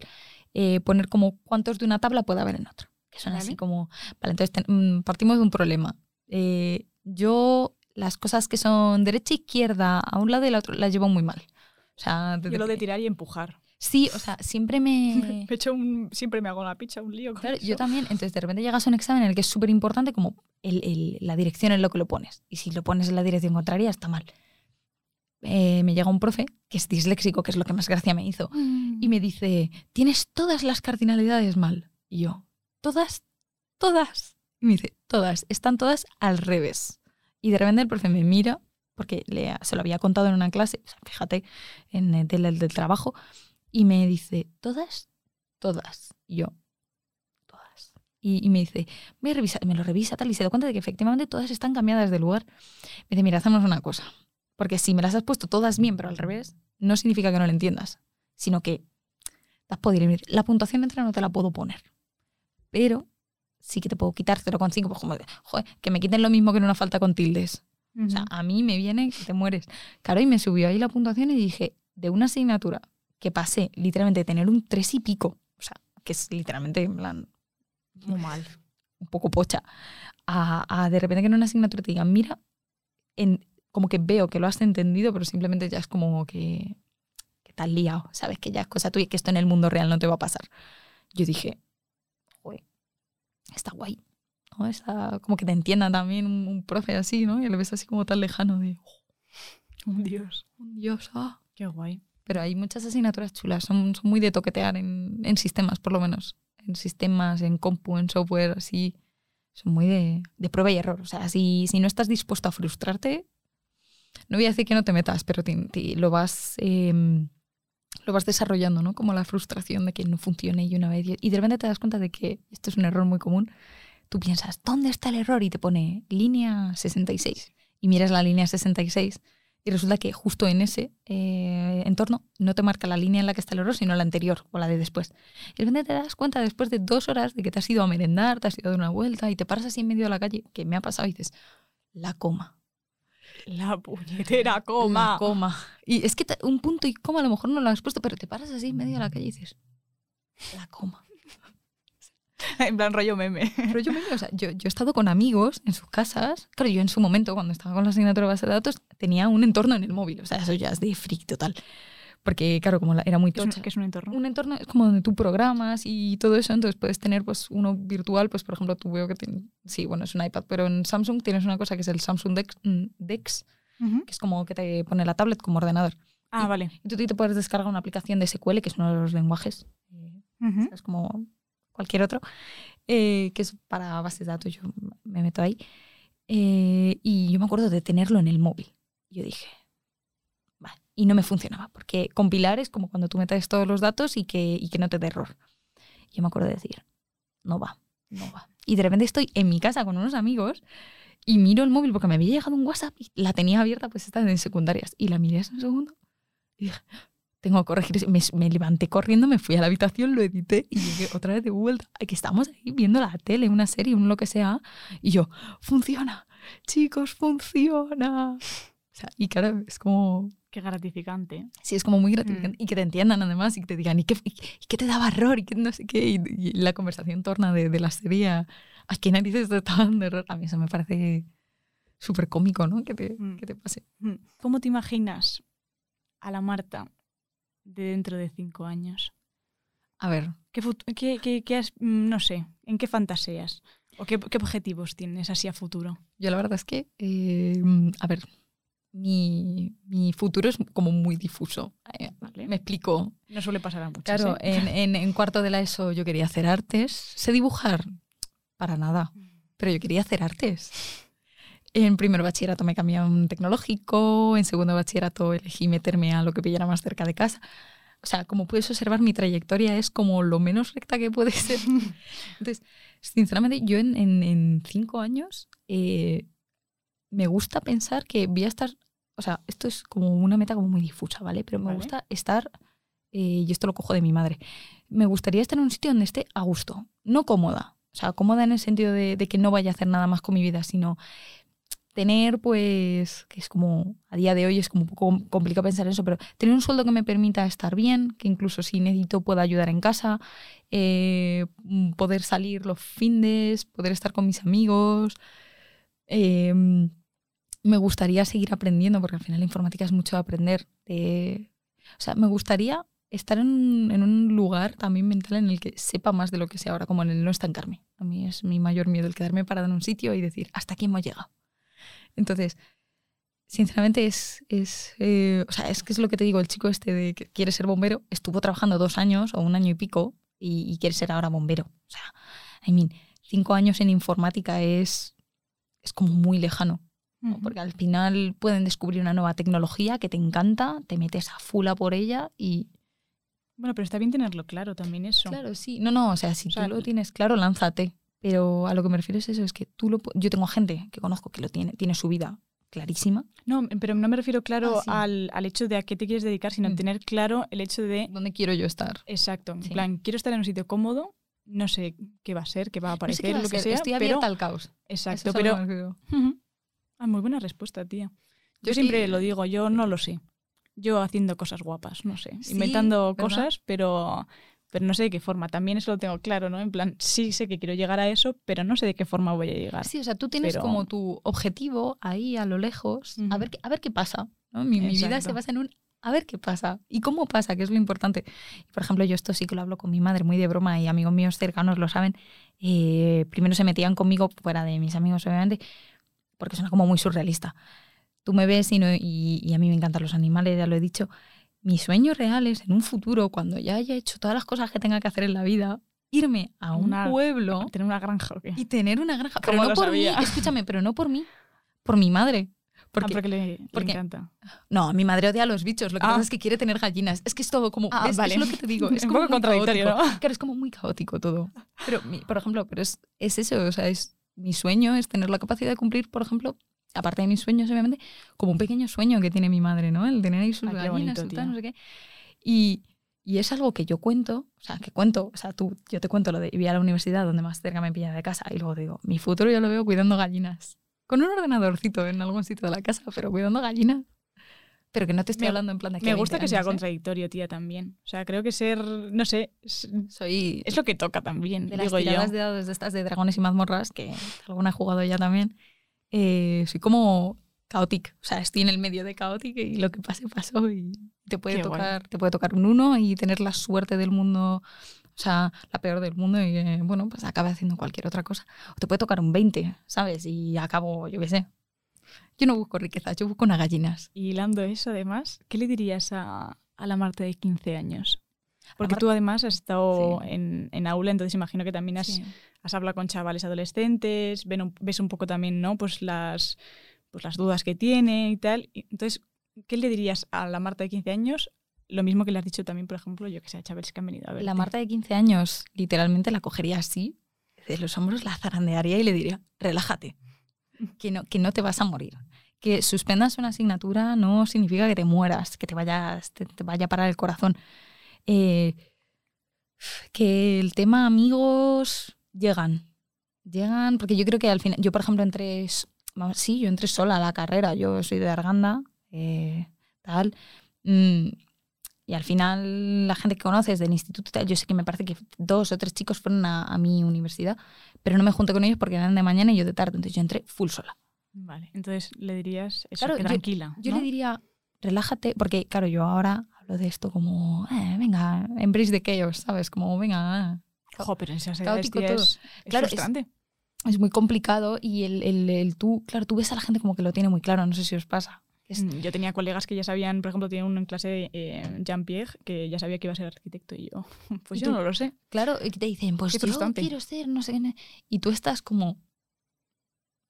[SPEAKER 2] eh, poner como cuántos de una tabla puede haber en otro. Que son ¿Vale? así como... Vale, entonces mm, partimos de un problema. Eh, yo las cosas que son derecha e izquierda a un lado y al otro las llevo muy mal. O sea,
[SPEAKER 1] Yo lo de tirar y empujar.
[SPEAKER 2] Sí, o sea, siempre me...
[SPEAKER 1] me hecho un, siempre me hago la picha, un lío. Con
[SPEAKER 2] claro,
[SPEAKER 1] eso.
[SPEAKER 2] yo también. Entonces, de repente llegas a un examen en el que es súper importante como el, el, la dirección en lo que lo pones. Y si lo pones en la dirección contraria, está mal. Eh, me llega un profe que es disléxico, que es lo que más gracia me hizo, mm. y me dice, tienes todas las cardinalidades mal. Y yo, todas, todas. Y me dice, todas, están todas al revés. Y de repente el profe me mira, porque le, se lo había contado en una clase, fíjate, en el del, del trabajo, y me dice, ¿todas? Todas. Y yo, todas. Y, me dice, voy a me lo revisa tal, y se da cuenta de que efectivamente todas están cambiadas de lugar. Me dice, mira, hacemos una cosa. Porque si me las has puesto todas bien, pero al revés, no significa que no lo entiendas, sino que te has podido. La puntuación entera no te la puedo poner. Pero sí que te puedo quitar 0,5, pues como, joder, que me quiten lo mismo que en una falta con tildes. Uh -huh. O sea, a mí me viene que te mueres. Claro, y me subió ahí la puntuación y dije, de una asignatura que pasé literalmente de tener un 3 y pico, o sea, que es literalmente en plan muy mal, un poco pocha, a, a de repente que en una asignatura te digan, mira, en, como que veo que lo has entendido, pero simplemente ya es como que, que estás liado, sabes que ya es cosa tuya, que esto en el mundo real no te va a pasar. Yo dije, "Joder, está guay. ¿no? Está como que te entienda también un, un profe así, ¿no? Y lo ves así como tan lejano de, "Oh,
[SPEAKER 1] Un dios.
[SPEAKER 2] un Dios, ah".
[SPEAKER 1] Qué guay.
[SPEAKER 2] Pero hay muchas asignaturas chulas, son, son muy de toquetear en, en sistemas, por lo menos. En sistemas, en compu, en software, así. Son muy de, de prueba y error. O sea, si, si no estás dispuesto a frustrarte, no voy a decir que no te metas, pero te- te- lo vas... em, lo vas desarrollando, ¿no? Como la frustración de que no funcione y una vez. Y de repente te das cuenta de que esto es un error muy común. Tú piensas, ¿dónde está el error? Y te pone línea 66. Y miras la línea 66 y resulta que justo en ese eh, entorno no te marca la línea en la que está el error, sino la anterior o la de después. Y de repente te das cuenta después de dos horas de que te has ido a merendar, te has ido a dar una vuelta y te paras así en medio de la calle, que me ha pasado y dices, la coma.
[SPEAKER 1] La puñetera coma.
[SPEAKER 2] La coma. Y es que te- un punto y coma a lo mejor no lo has puesto, pero te paras así en medio de la calle y dices, la coma.
[SPEAKER 1] en plan rollo meme.
[SPEAKER 2] Pero yo, me, o sea, yo, yo he estado con amigos en sus casas. Claro, yo en su momento, cuando estaba con la asignatura de base de datos, tenía un entorno en el móvil. O sea, eso ya es de freak total. Porque, claro, como la- era muy
[SPEAKER 1] ¿Qué es, un,
[SPEAKER 2] tocha.
[SPEAKER 1] qué es un entorno?
[SPEAKER 2] Un entorno es como donde tú programas y todo eso, entonces puedes tener pues uno virtual, pues por ejemplo tú veo que tienes, sí, bueno, es un iPad, pero en Samsung tienes una cosa que es el Samsung Dex, mm, Dex
[SPEAKER 1] Ujú.
[SPEAKER 2] que es como que te pone la tablet como ordenador.
[SPEAKER 1] Ah, vale.
[SPEAKER 2] Y tú te puedes descargar una aplicación de SQL, que es uno de los lenguajes, eh,
[SPEAKER 1] Ujú.
[SPEAKER 2] es como cualquier otro, eh, que es para bases de datos, yo me meto ahí. Eh, y yo me acuerdo de tenerlo en el móvil. Yo dije, y no me funcionaba, porque compilar es como cuando tú metes todos los datos y que, y que no te dé error. Yo me acuerdo de decir, no va, no va. Y de repente estoy en mi casa con unos amigos y miro el móvil porque me había llegado un WhatsApp y la tenía abierta, pues esta en secundarias. Y la miré hace un segundo y dije, tengo que corregir. eso". Me, me levanté corriendo, me fui a la habitación, lo edité y llegué otra vez de vuelta. Que estamos ahí viendo la tele, una serie, un lo que sea. Y yo, funciona, chicos, funciona. O sea, y claro, es como,
[SPEAKER 1] Qué gratificante.
[SPEAKER 2] sí, es como muy gratificante. Y que te entiendan además y que te digan, ¿y qué, y, y qué te daba error? Y que no sé qué. Y, y la conversación torna de, de la serie a, ¿a qué narices te estaban de error? A mí eso me parece súper cómico, ¿no? Que te,
[SPEAKER 1] Mm.
[SPEAKER 2] que te pase.
[SPEAKER 1] Mm. ¿Cómo te imaginas a la Marta de dentro de cinco años?
[SPEAKER 2] A ver,
[SPEAKER 1] ¿Qué, qué- qué- qué has- mm, no sé, ¿en qué fantaseas? ¿O qué, qué objetivos tienes así a futuro?
[SPEAKER 2] Yo la verdad es que, eh, a ver, mi, mi futuro es como muy difuso. Eh,
[SPEAKER 1] Vale.
[SPEAKER 2] Me explico.
[SPEAKER 1] No suele pasar a muchos.
[SPEAKER 2] Claro,
[SPEAKER 1] ¿eh?
[SPEAKER 2] en, en- en cuarto de la ESO yo quería hacer artes. ¿Sé dibujar? Para nada. Pero yo quería hacer artes. En primer bachillerato me cambié a un tecnológico. En segundo bachillerato elegí meterme a lo que pillara más cerca de casa. O sea, como puedes observar, mi trayectoria es como lo menos recta que puede ser. Entonces, sinceramente, yo en, en- en cinco años eh, me gusta pensar que voy a estar. O sea, esto es como una meta como muy difusa, ¿vale? Pero me
[SPEAKER 1] Vale.
[SPEAKER 2] gusta estar. eh, y esto lo cojo de mi madre. Me gustaría estar en un sitio donde esté a gusto, no cómoda. O sea, cómoda en el sentido de, de que no vaya a hacer nada más con mi vida, sino tener, pues, que es como, a día de hoy es como un poco complicado pensar en eso, pero tener un sueldo que me permita estar bien, que incluso si necesito pueda ayudar en casa, eh, poder salir los findes, poder estar con mis amigos. Eh, me gustaría seguir aprendiendo, porque al final la informática es mucho aprender. de- o sea, me gustaría estar en, en un lugar también mental en el que sepa más de lo que sé ahora, como en el no estancarme. A mí es mi mayor miedo el quedarme parada en un sitio y decir, ¿hasta aquí hemos llegado? Entonces, sinceramente es, es, eh, o sea, es que es lo que te digo, el chico este de que quiere ser bombero, estuvo trabajando dos años o un año y pico y, y quiere ser ahora bombero. O sea, I mean, cinco años en informática es, es como muy lejano, porque al final pueden descubrir una nueva tecnología que te encanta, te metes a full a por ella y...
[SPEAKER 1] Bueno, pero está bien tenerlo claro también eso.
[SPEAKER 2] Claro, sí. No, no, o sea, si
[SPEAKER 1] O sea,
[SPEAKER 2] tú lo tienes claro, lánzate. Pero a lo que me refiero es eso, es que tú lo... Yo tengo gente que conozco que lo tiene, tiene su vida clarísima.
[SPEAKER 1] No, pero no me refiero claro
[SPEAKER 2] Ah, sí.
[SPEAKER 1] al, al hecho de a qué te quieres dedicar, sino
[SPEAKER 2] Mm.
[SPEAKER 1] tener claro el hecho de,
[SPEAKER 2] ¿Dónde quiero yo estar?
[SPEAKER 1] exacto, en
[SPEAKER 2] Sí.
[SPEAKER 1] plan, quiero estar en un sitio cómodo, no sé qué va a ser, qué va a
[SPEAKER 2] No sé
[SPEAKER 1] aparecer,
[SPEAKER 2] a
[SPEAKER 1] lo que sea,
[SPEAKER 2] Estoy
[SPEAKER 1] pero...
[SPEAKER 2] abierta al caos.
[SPEAKER 1] Exacto, pero... Ah, muy buena respuesta, tía. Yo siempre lo digo, yo no lo sé. Yo haciendo cosas guapas, no sé.
[SPEAKER 2] Sí,
[SPEAKER 1] inventando
[SPEAKER 2] ¿verdad?
[SPEAKER 1] cosas, pero, pero no sé de qué forma. También eso lo tengo claro, ¿no? En plan, sí sé que quiero llegar a eso, pero no sé de qué forma voy a llegar.
[SPEAKER 2] Sí, o sea, tú tienes
[SPEAKER 1] Pero-
[SPEAKER 2] como tu objetivo ahí a lo lejos, a,
[SPEAKER 1] Ujú.
[SPEAKER 2] ver, qué- a ver qué pasa. ¿no? Mi, mi vida se basa en un a ver qué pasa y cómo pasa, que es lo importante. Por ejemplo, yo esto sí que lo hablo con mi madre muy de broma y amigos míos cercanos lo saben. Eh, primero se metían conmigo fuera de mis amigos, obviamente, porque suena como muy surrealista. Tú me ves y, no- y- y a mí me encantan los animales, ya lo he dicho. Mi sueño real es en un futuro, cuando ya haya hecho todas las cosas que tenga que hacer en la vida, irme a un
[SPEAKER 1] Una-
[SPEAKER 2] pueblo
[SPEAKER 1] Tener una granja o qué.
[SPEAKER 2] y tener una granja. Pero
[SPEAKER 1] ¿Cómo
[SPEAKER 2] no por
[SPEAKER 1] sabía?
[SPEAKER 2] mí, escúchame, pero no por mí, por mi madre. Porque,
[SPEAKER 1] Ah, porque le, le
[SPEAKER 2] porque-
[SPEAKER 1] encanta.
[SPEAKER 2] no, mi madre odia a los bichos. Lo que
[SPEAKER 1] Ah.
[SPEAKER 2] pasa es que quiere tener gallinas. Es que es todo como.
[SPEAKER 1] Ah,
[SPEAKER 2] es,
[SPEAKER 1] vale.
[SPEAKER 2] es lo que te digo. Es
[SPEAKER 1] Un
[SPEAKER 2] como
[SPEAKER 1] poco
[SPEAKER 2] muy
[SPEAKER 1] contradictorio,
[SPEAKER 2] caótico.
[SPEAKER 1] ¿no?
[SPEAKER 2] Claro, es como muy caótico todo. Pero, por ejemplo, pero es, es eso. O sea, es mi sueño es tener la capacidad de cumplir, por ejemplo, aparte de mis sueños, obviamente, como un pequeño sueño que tiene mi madre, ¿no? El tener ahí sus
[SPEAKER 1] Ah,
[SPEAKER 2] gallinas,
[SPEAKER 1] bonito,
[SPEAKER 2] tal, no sé qué. Y, y es algo que yo cuento, o sea, que cuento, o sea, tú, yo te cuento lo de ir a la universidad donde más cerca me pilla de casa y luego digo, mi futuro yo lo veo cuidando gallinas. Con un ordenadorcito en algún sitio de la casa, pero cuidando gallinas. Pero que no te estoy
[SPEAKER 1] Me-
[SPEAKER 2] hablando en plan de que
[SPEAKER 1] Me gusta
[SPEAKER 2] 20
[SPEAKER 1] que sea
[SPEAKER 2] años, ¿eh?
[SPEAKER 1] contradictorio, tía, también. O sea, creo que ser, no sé, es,
[SPEAKER 2] Soy
[SPEAKER 1] es lo que toca también,
[SPEAKER 2] de las
[SPEAKER 1] digo yo.
[SPEAKER 2] tiradas de dados de estas de dragones y mazmorras, que alguna he jugado ya también. eh, soy como caótica. O sea, estoy en el medio de caótica y lo que pase, pasó. Y te puede,
[SPEAKER 1] Qué
[SPEAKER 2] tocar, te puede tocar un uno y tener la suerte del mundo, o sea, la peor del mundo y, eh, bueno, pues acabe haciendo cualquier otra cosa. O te puede tocar un 20, ¿sabes? Y acabo, yo qué sé. Yo no busco riquezas, yo busco unas gallinas.
[SPEAKER 1] Y hilando eso, además, ¿qué le dirías a, a la Marta de 15 años? Porque tú además has estado
[SPEAKER 2] Sí.
[SPEAKER 1] en, en aula, entonces imagino que también has,
[SPEAKER 2] Sí.
[SPEAKER 1] has hablado con chavales adolescentes, ven un- ves un poco también, ¿no? Pues las, pues las dudas que tiene y tal. Entonces, ¿qué le dirías a la Marta de 15 años? Lo mismo que le has dicho también, por ejemplo, yo que sé, a chavales que han venido a ver.
[SPEAKER 2] La Marta de 15 años literalmente la cogería así, de los hombros la zarandearía y le diría, relájate, que no, que no te vas a morir. Que suspendas una asignatura no significa que te mueras, que te, vayas, te, te vaya a parar el corazón. Eh, que el tema amigos llegan, llegan, porque yo creo que al final, yo por ejemplo entré, sí, yo entré sola a la carrera, yo soy de Arganda, eh, tal, mm, y al final la gente que conoces del instituto, yo sé que me parece que dos o tres chicos fueron a, a mi universidad, pero no me junté con ellos porque eran de mañana y yo de tarde, entonces yo entré full sola.
[SPEAKER 1] Vale, entonces le dirías eso,
[SPEAKER 2] Claro,
[SPEAKER 1] que
[SPEAKER 2] yo-
[SPEAKER 1] tranquila.
[SPEAKER 2] Yo
[SPEAKER 1] ¿no?
[SPEAKER 2] le diría, relájate, porque claro, yo ahora hablo de esto como, eh, venga, embrace the chaos, ¿sabes? Como, venga, eh.
[SPEAKER 1] Jo, pero edades,
[SPEAKER 2] caótico todo.
[SPEAKER 1] es, es
[SPEAKER 2] Claro, es-
[SPEAKER 1] frustrante.
[SPEAKER 2] es muy complicado y el, el- el tú, claro, tú ves a la gente como que lo tiene muy claro, no sé si os pasa. Es-
[SPEAKER 1] Mm, Yo tenía colegas que ya sabían, por ejemplo, tenía uno en clase, eh, Jean-Pierre, que ya sabía que iba a ser arquitecto y yo, pues
[SPEAKER 2] ¿Y
[SPEAKER 1] yo
[SPEAKER 2] tú?
[SPEAKER 1] no lo sé.
[SPEAKER 2] Claro, y te dicen, pues yo quiero ser, no sé qué. Y tú estás como,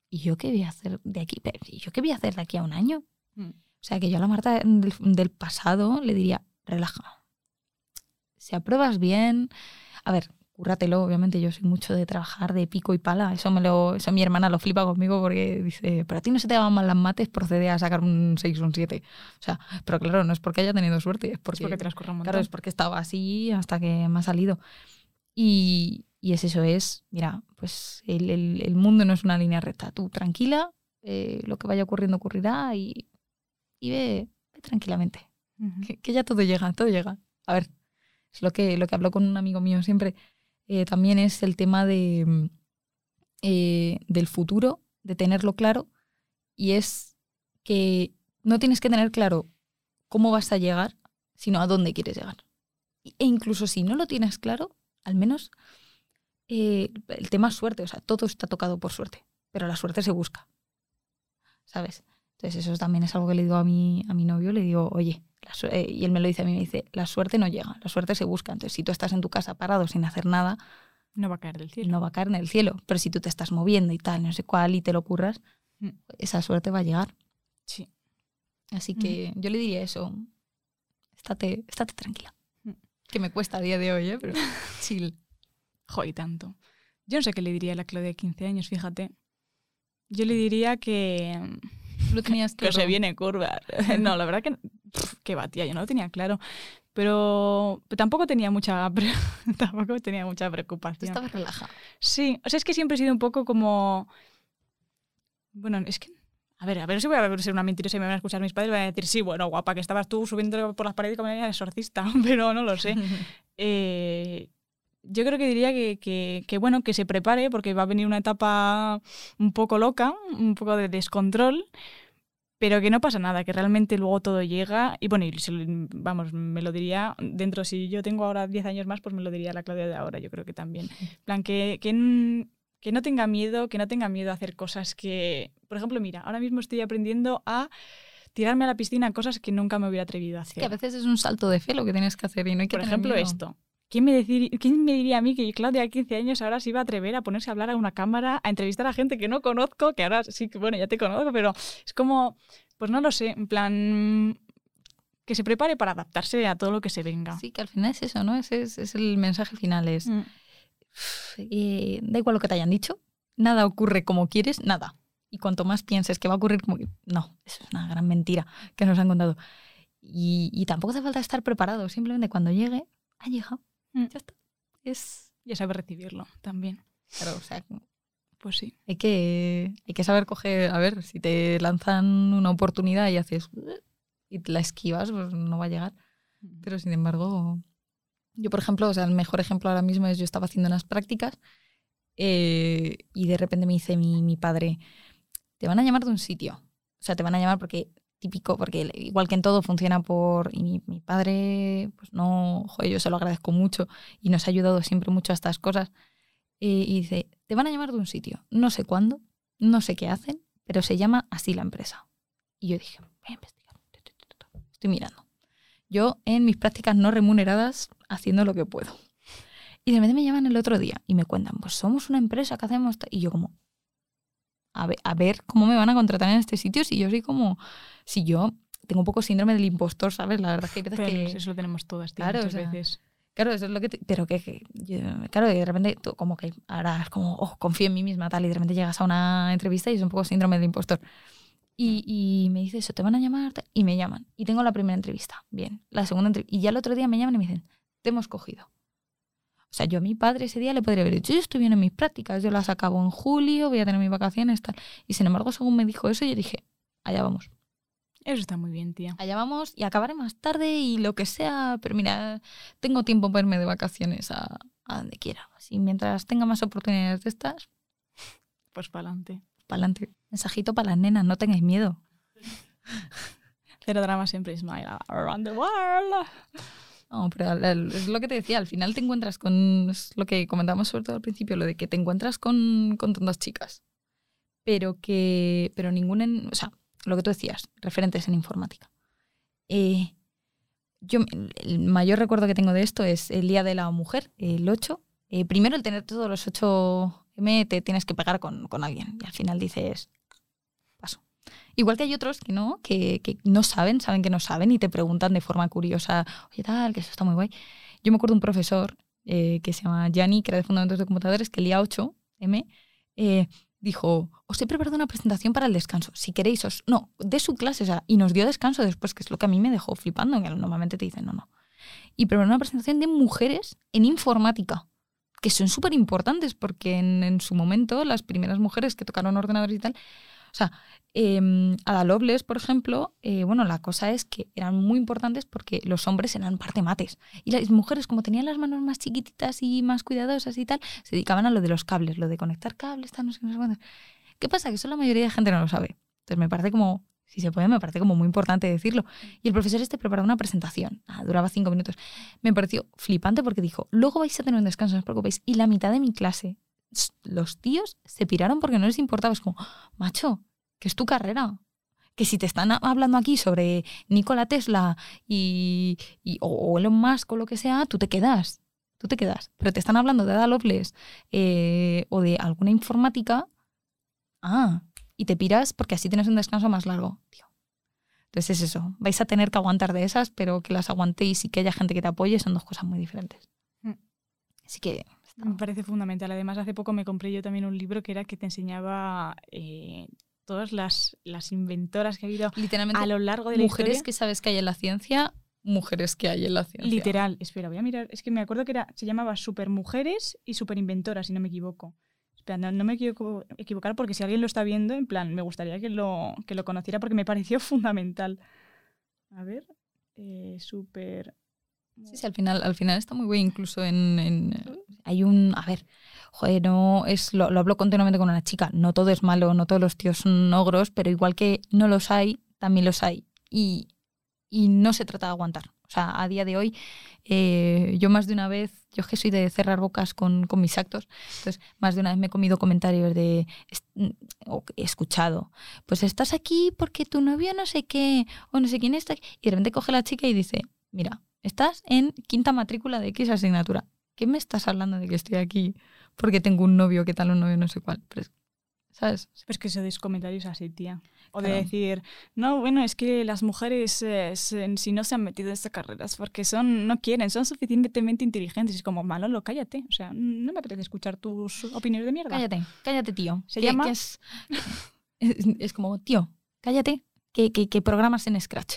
[SPEAKER 2] ¿y yo qué voy a hacer de aquí? ¿Y yo qué voy a hacer de aquí a un año?
[SPEAKER 1] Mm.
[SPEAKER 2] O sea, que yo a la Marta del, del pasado le diría, relaja. Si apruebas bien, a ver, cúrratelo, obviamente yo soy mucho de trabajar de pico y pala, eso me lo, eso mi hermana lo flipa conmigo porque dice, pero a ti no se te daban mal las mates, procede a sacar un 6 o un 7. O sea, pero claro, no es porque haya tenido suerte, es
[SPEAKER 1] Es
[SPEAKER 2] porque,
[SPEAKER 1] porque te las un
[SPEAKER 2] claro, es porque estaba así hasta que me ha salido. Y, y es eso, es, mira, pues el, el- el mundo no es una línea recta. Tú tranquila, eh, lo que vaya ocurriendo ocurrirá y, y ve, ve tranquilamente. Que, que ya todo llega, todo llega. A ver, es lo que, lo que hablo con un amigo mío siempre. Eh, también es el tema de, mm, eh, del futuro, de tenerlo claro. Y es que no tienes que tener claro cómo vas a llegar, sino a dónde quieres llegar. E incluso si no lo tienes claro, al menos eh, el tema es suerte. O sea, todo está tocado por suerte, pero la suerte se busca. ¿Sabes? Entonces eso también es algo que le digo a mi, a mi novio, le digo, oye, eh, y él me lo dice a mí, me dice, la suerte no llega, la suerte se busca. Entonces si tú estás en tu casa parado sin hacer nada,
[SPEAKER 1] No va a caer del cielo.
[SPEAKER 2] no va a caer en el cielo. Pero si tú te estás moviendo y tal, no sé cuál, y te lo curras,
[SPEAKER 1] Mm.
[SPEAKER 2] esa suerte va a llegar.
[SPEAKER 1] Sí.
[SPEAKER 2] Así que yo le diría eso, estate, estate tranquila.
[SPEAKER 1] Mm.
[SPEAKER 2] Que me cuesta a día de hoy, ¿eh? pero chill.
[SPEAKER 1] Jo, y tanto. Yo no sé qué le diría a la Claudia de 15 años, fíjate. Yo le diría que,
[SPEAKER 2] lo tenías
[SPEAKER 1] que se viene curva. no, la verdad que, que batía, yo no lo tenía claro. Pero tampoco tenía mucha, tampoco tenía mucha
[SPEAKER 2] Tú
[SPEAKER 1] preocupación.
[SPEAKER 2] estabas relajada.
[SPEAKER 1] Sí, o sea, es que siempre he sido un poco como... Bueno, es que... A ver, a ver si voy a ser una mentirosa y me van a escuchar mis padres y van a decir, sí, bueno, guapa, que estabas tú subiendo por las paredes como una exorcista, pero no lo sé. Eh, yo creo que diría que, que- que, bueno, que se prepare porque va a venir una etapa un poco loca, un poco de descontrol, pero que no pasa nada, que realmente luego todo llega y bueno, y se lo- vamos, me lo diría dentro, si yo tengo ahora 10 años más, pues me lo diría la Claudia de ahora, yo creo que también. En plan, que, que, no tenga miedo, que no tenga miedo a hacer cosas que, por ejemplo, mira, ahora mismo estoy aprendiendo a tirarme a la piscina cosas que nunca me hubiera atrevido a hacer.
[SPEAKER 2] Que a veces es un salto de fe lo que tienes que hacer y no hay que
[SPEAKER 1] Por
[SPEAKER 2] tener
[SPEAKER 1] ejemplo,
[SPEAKER 2] miedo.
[SPEAKER 1] esto. ¿Quién me, decir- ¿Quién me diría a mí que Claudia, a 15 años, ahora se iba a atrever a ponerse a hablar a una cámara, a entrevistar a gente que no conozco, que ahora sí que, bueno, ya te conozco, pero es como, pues no lo sé, en plan, que se prepare para adaptarse a todo lo que se venga.
[SPEAKER 2] Sí, que al final es eso, ¿no? Ese es, es el mensaje final. Es,
[SPEAKER 1] Mm.
[SPEAKER 2] eh, da igual lo que te hayan dicho, nada ocurre como quieres, nada. Y cuanto más pienses que va a ocurrir como. No, eso es una gran mentira que nos han contado. Y, y tampoco hace falta estar preparado, simplemente cuando llegue, ha llegado.
[SPEAKER 1] Mm.
[SPEAKER 2] Ya está. Es...
[SPEAKER 1] Ya saber recibirlo también.
[SPEAKER 2] Claro, o sea,
[SPEAKER 1] Pues sí.
[SPEAKER 2] hay que, hay que saber coger, a ver, si te lanzan una oportunidad y haces... y te la esquivas, pues no va a llegar. Pero sin embargo, yo por ejemplo, o sea, el mejor ejemplo ahora mismo es yo estaba haciendo unas prácticas eh, y de repente me dice mi, mi padre, te van a llamar de un sitio. O sea, te van a llamar porque típico, porque igual que en todo funciona por... Y mi, padre, pues no, joder, yo se lo agradezco mucho y nos ha ayudado siempre mucho a estas cosas. Eh, y dice, te van a llamar de un sitio, no sé cuándo, no sé qué hacen, pero se llama así la empresa. Y yo dije, voy a investigar. Estoy mirando yo en mis prácticas no remuneradas haciendo lo que puedo. Y de repente me llaman el otro día y me cuentan, pues somos una empresa que hacemos... ta-". Y yo como, a ver, a ver cómo me van a contratar en este sitio si yo soy como, si yo tengo un poco síndrome del impostor, ¿sabes? La verdad es que hay veces
[SPEAKER 1] Pero
[SPEAKER 2] que...
[SPEAKER 1] eso lo tenemos todas, tío,
[SPEAKER 2] Claro,
[SPEAKER 1] muchas
[SPEAKER 2] o sea,
[SPEAKER 1] veces.
[SPEAKER 2] Claro, eso es lo que... te- pero que, que yo- claro, de repente tú como que ahora es como, oh, confío en mí misma, tal, y de repente llegas a una entrevista y es un poco síndrome del impostor. Y, y me dice eso, te van a llamar, y me llaman. Y tengo la primera entrevista, bien. La segunda entrevista, y ya el otro día me llaman y me dicen, te hemos cogido. O sea, yo a mi padre ese día le podría haber dicho, yo estoy bien en mis prácticas, yo las acabo en julio, voy a tener mis vacaciones, tal. Y sin embargo, según me dijo eso, yo dije, allá vamos
[SPEAKER 1] Eso está muy bien, tía.
[SPEAKER 2] allá vamos y acabaré más tarde y lo que sea, pero mira, tengo tiempo para irme de vacaciones a, a donde quiera. Así mientras tenga más oportunidades de estas,
[SPEAKER 1] Pues para adelante.
[SPEAKER 2] para adelante. Mensajito para las nenas, no tengáis miedo.
[SPEAKER 1] Cero drama siempre smile around the world.
[SPEAKER 2] No, pero es lo que te decía, al final te encuentras con, es lo que comentamos sobre todo al principio, lo de que te encuentras con, con tantas chicas, pero que, pero ninguna, en- o sea, lo que tú decías, referentes en informática. Eh, yo, el mayor recuerdo que tengo de esto es el Día de la Mujer, el 8. Eh, primero, el tener todos los 8M te tienes que pegar con, con alguien y al final dices, paso. Igual que hay otros que no, que, que no saben, saben que no saben y te preguntan de forma curiosa, oye, tal, que eso está muy guay. Yo me acuerdo de un profesor eh, que se llama Gianni, que era de Fundamentos de Computadores, que el día 8M eh, dijo, os he preparado una presentación para el descanso. Si queréis, os... No, de su clase, o sea, y nos dio descanso después, que es lo que a mí me dejó flipando, que normalmente te dicen, no, no. Y preparó una presentación de mujeres en informática, que son súper importantes, porque en, en su momento las primeras mujeres que tocaron ordenadores y tal, o sea, eh, Ada Lovelace, por ejemplo, eh, bueno, la cosa es que eran muy importantes porque los hombres eran parte mates. Y las mujeres, como tenían las manos más chiquititas y más cuidadosas y tal, se dedicaban a lo de los cables, lo de conectar cables, tal, no sé qué, no sé cuántos. ¿Qué pasa? Que eso la mayoría de gente no lo sabe. Entonces me parece como, si se puede, me parece como muy importante decirlo. Y el profesor este preparó una presentación, duraba cinco minutos. Me pareció flipante porque dijo, luego vais a tener un descanso, no os preocupéis. Y la mitad de mi clase, los tíos se piraron porque no les importaba. Es como, macho, que es tu carrera. Que si te están hablando aquí sobre Nikola Tesla y, y- o, o Elon Musk o lo que sea, tú te quedas. Tú te quedas. Pero te están hablando de Ada Lovelace eh, o de alguna informática. Ah, y te piras porque así tienes un descanso más largo. Tío. Entonces es eso. Vais a tener que aguantar de esas, pero que las aguantéis y que haya gente que te apoye son dos cosas muy diferentes.
[SPEAKER 1] Mm.
[SPEAKER 2] Así que
[SPEAKER 1] Me parece fundamental. Además, hace poco me compré yo también un libro que era que te enseñaba eh, todas las, las inventoras que ha habido
[SPEAKER 2] literalmente
[SPEAKER 1] a lo largo de la
[SPEAKER 2] mujeres
[SPEAKER 1] historia.
[SPEAKER 2] que sabes que hay en la ciencia, mujeres que hay en la ciencia.
[SPEAKER 1] Literal, espera, voy a mirar. Es que me acuerdo que era, se llamaba Supermujeres y Superinventoras, si no me equivoco. Espera, no, no me quiero equivocar porque si alguien lo está viendo, en plan, me gustaría que lo, que lo conociera porque me pareció fundamental. A ver, eh, super.
[SPEAKER 2] Sí, sí, al final, al final está muy bien, incluso en, en- hay un, a ver, joder, no es, lo, lo hablo continuamente con una chica, no todo es malo, no todos los tíos son ogros, pero igual que no los hay, también los hay. Y, y no se trata de aguantar. O sea, a día de hoy, eh, yo más de una vez, yo es que soy de cerrar bocas con, con, mis actos, entonces más de una vez me he comido comentarios de, o he escuchado, pues estás aquí porque tu novio no sé qué, o no sé quién está aquí, y de repente coge la chica y dice, mira, estás en quinta matrícula de X asignatura, ¿qué me estás hablando de que estoy aquí porque tengo un novio, qué tal un novio, no sé cuál? Pero ¿Sabes?
[SPEAKER 1] Pues que se comentarios así, tía. O de decir, no, bueno, es que las mujeres, eh, si no se han metido en estas carreras, porque son, no quieren, son suficientemente inteligentes. Es como, Manolo, cállate. O sea, no me apetece escuchar tus opiniones de mierda.
[SPEAKER 2] Cállate, cállate, tío.
[SPEAKER 1] Se llama...
[SPEAKER 2] es, es, como, tío, cállate, que, que, que programas en Scratch.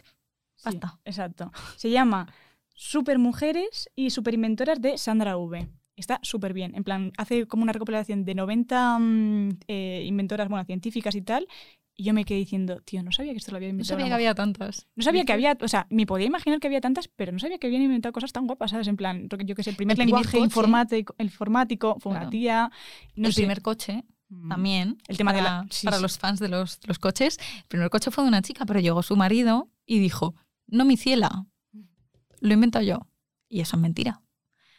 [SPEAKER 2] Basta.
[SPEAKER 1] exacto. Se llama Super Mujeres y Superinventoras de Sandra V. Está súper bien. En plan, hace como una recopilación de 90 mm, eh, inventoras, bueno, científicas y tal. Y yo me quedé diciendo, tío, no sabía que esto lo había inventado.
[SPEAKER 2] No sabía que había tantas.
[SPEAKER 1] No sabía que había, o sea, me podía imaginar que había tantas, pero no sabía que habían inventado cosas tan guapas, ¿sabes? En plan, yo que sé, el primer lenguaje informático, informático fue una tía.
[SPEAKER 2] el primer coche mm. también. El tema para, de la, para los fans de los, los, coches. El primer coche fue de una chica, pero llegó su marido y dijo, no mi ciela, lo he inventado yo. Y eso es mentira.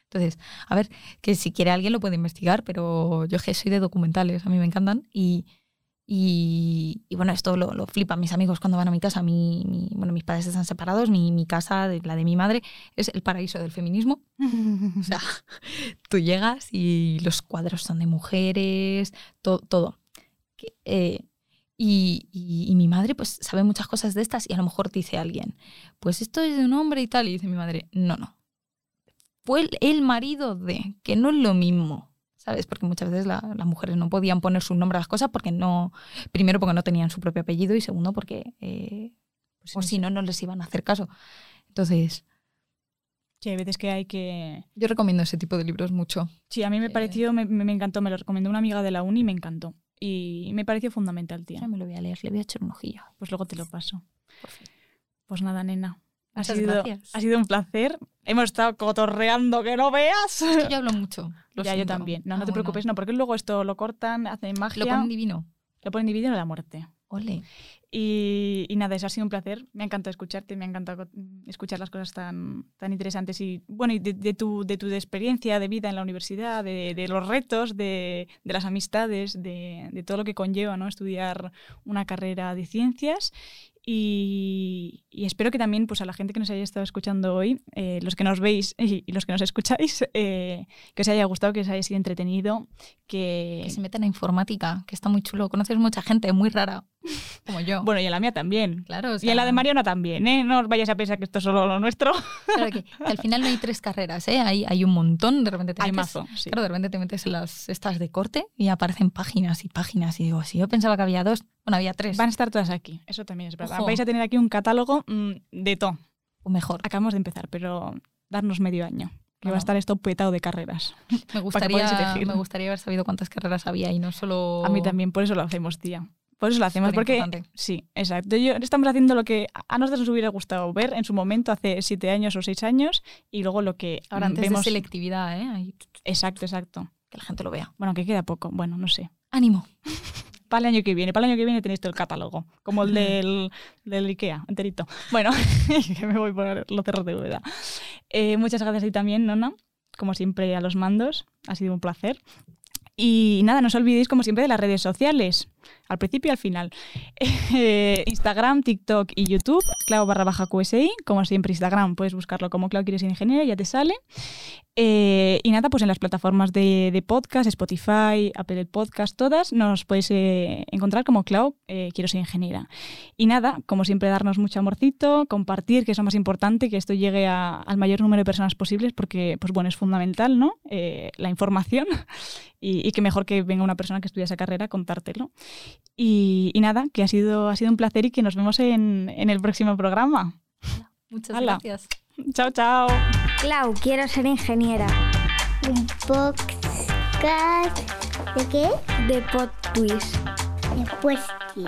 [SPEAKER 2] Entonces, a ver, que si quiere alguien lo puede investigar, pero yo que soy de documentales, a mí me encantan y, y, bueno, esto lo, lo flipan mis amigos cuando van a mi casa. Mi, bueno, mis padres están separados, mi, mi, casa, la de mi madre, es el paraíso del feminismo. o sea, tú llegas y los cuadros son de mujeres, todo. Eh, y, y, y, mi madre pues sabe muchas cosas de estas y a lo mejor dice alguien, pues esto es de un hombre y tal, y dice mi madre, no, no, fue el marido de, que no es lo mismo. ¿Sabes? Porque muchas veces las mujeres no podían poner su nombre a las cosas porque no, primero porque no tenían su propio apellido y segundo porque, eh, pues o si no, no les iban a hacer caso. Entonces,
[SPEAKER 1] Sí, hay veces que hay que...
[SPEAKER 2] Yo recomiendo ese tipo de libros mucho.
[SPEAKER 1] Sí, a mí me pareció, me, me, encantó, me lo recomendó una amiga de la uni y me encantó. Y me pareció fundamental, tía.
[SPEAKER 2] Ya me lo voy a leer, le voy a echar un ojillo.
[SPEAKER 1] Pues luego te lo paso. Pues nada, nena. Ha sido, ha sido un placer. Hemos estado cotorreando que no veas.
[SPEAKER 2] Es que yo hablo mucho.
[SPEAKER 1] ya, yo también. No, no ah, te preocupes, no, porque luego esto lo cortan, hacen magia.
[SPEAKER 2] Lo ponen divino.
[SPEAKER 1] Lo ponen divino la muerte.
[SPEAKER 2] Ole.
[SPEAKER 1] Y, y, nada, eso ha sido un placer. Me ha encantado escucharte, me ha encantado escuchar las cosas tan, tan interesantes y, bueno, y de, tu, de tu experiencia de vida en la universidad, de, de los retos, de, de las amistades, de, de, todo lo que conlleva ¿no? estudiar una carrera de ciencias y, espero que también pues, a la gente que nos haya estado escuchando hoy, eh, los que nos veis y, los que nos escucháis, eh, que os haya gustado, que os haya sido entretenido. Que...
[SPEAKER 2] que se metan a informática, que está muy chulo. Conoces mucha gente muy rara, como yo.
[SPEAKER 1] bueno, y en la mía también.
[SPEAKER 2] Claro,
[SPEAKER 1] Y en la de Mariana también, ¿eh? No os vayáis a pensar que esto es solo lo nuestro.
[SPEAKER 2] Claro que, al final no hay tres carreras, ¿eh? Hay, hay un montón, de repente te
[SPEAKER 1] hay
[SPEAKER 2] metes,
[SPEAKER 1] mazo, sí.
[SPEAKER 2] Claro, de repente te metes en las estas de corte y aparecen páginas y páginas. Y digo, si yo pensaba que había dos, bueno, había tres.
[SPEAKER 1] Van a estar todas aquí, eso también es verdad. Ojo. Vais a tener aquí un catálogo mmm, de todo.
[SPEAKER 2] O mejor.
[SPEAKER 1] Acabamos de empezar, pero darnos medio año. Que va a estar esto petado de carreras.
[SPEAKER 2] Me gustaría, me gustaría haber sabido cuántas carreras había y no solo...
[SPEAKER 1] A mí también, por eso lo hacemos, tía. Por eso lo hacemos, porque sí, exacto. Yo, estamos haciendo lo que a nosotros nos hubiera gustado ver en su momento, hace siete años o seis años, y luego lo que
[SPEAKER 2] ahora antes
[SPEAKER 1] vemos...
[SPEAKER 2] de selectividad, ¿eh? Ahí...
[SPEAKER 1] Exacto, exacto.
[SPEAKER 2] Que la gente lo vea.
[SPEAKER 1] Bueno, que queda poco. Bueno, no sé.
[SPEAKER 2] Ánimo.
[SPEAKER 1] Para el año que viene, para el año que viene tenéis todo el catálogo, como el del, del Ikea, enterito. Bueno, que me voy por los cerros de Úbeda. Eh, muchas gracias a ti también, Nona, como siempre a los mandos, ha sido un placer. Y nada, no os olvidéis, como siempre, de las redes sociales, al principio y al final. Eh, Instagram, TikTok y YouTube, clavo barra baja QSI. Como siempre, Instagram puedes buscarlo como Clau Quieres Ingeniero, ya te sale. Eh, y nada, pues en las plataformas de, podcast, Spotify, Apple Podcast, todas, nos podéis eh, encontrar como Clau Quiero ser ingeniera. Y nada, como siempre, darnos mucho amorcito, compartir, que es lo más importante, que esto llegue a, al mayor número de personas posibles, porque, pues bueno, es fundamental, ¿no? La información. Y, y, que mejor que venga una persona que estudia esa carrera a contártelo. Y, y, nada, que ha sido, ha sido un placer y que nos vemos en, en el próximo programa.
[SPEAKER 2] Muchas gracias.
[SPEAKER 1] Chao, chao.
[SPEAKER 3] Clau, quiero ser ingeniera.
[SPEAKER 4] Un podcast. ¿De qué?
[SPEAKER 3] De Pod Twist.
[SPEAKER 4] De Puesty.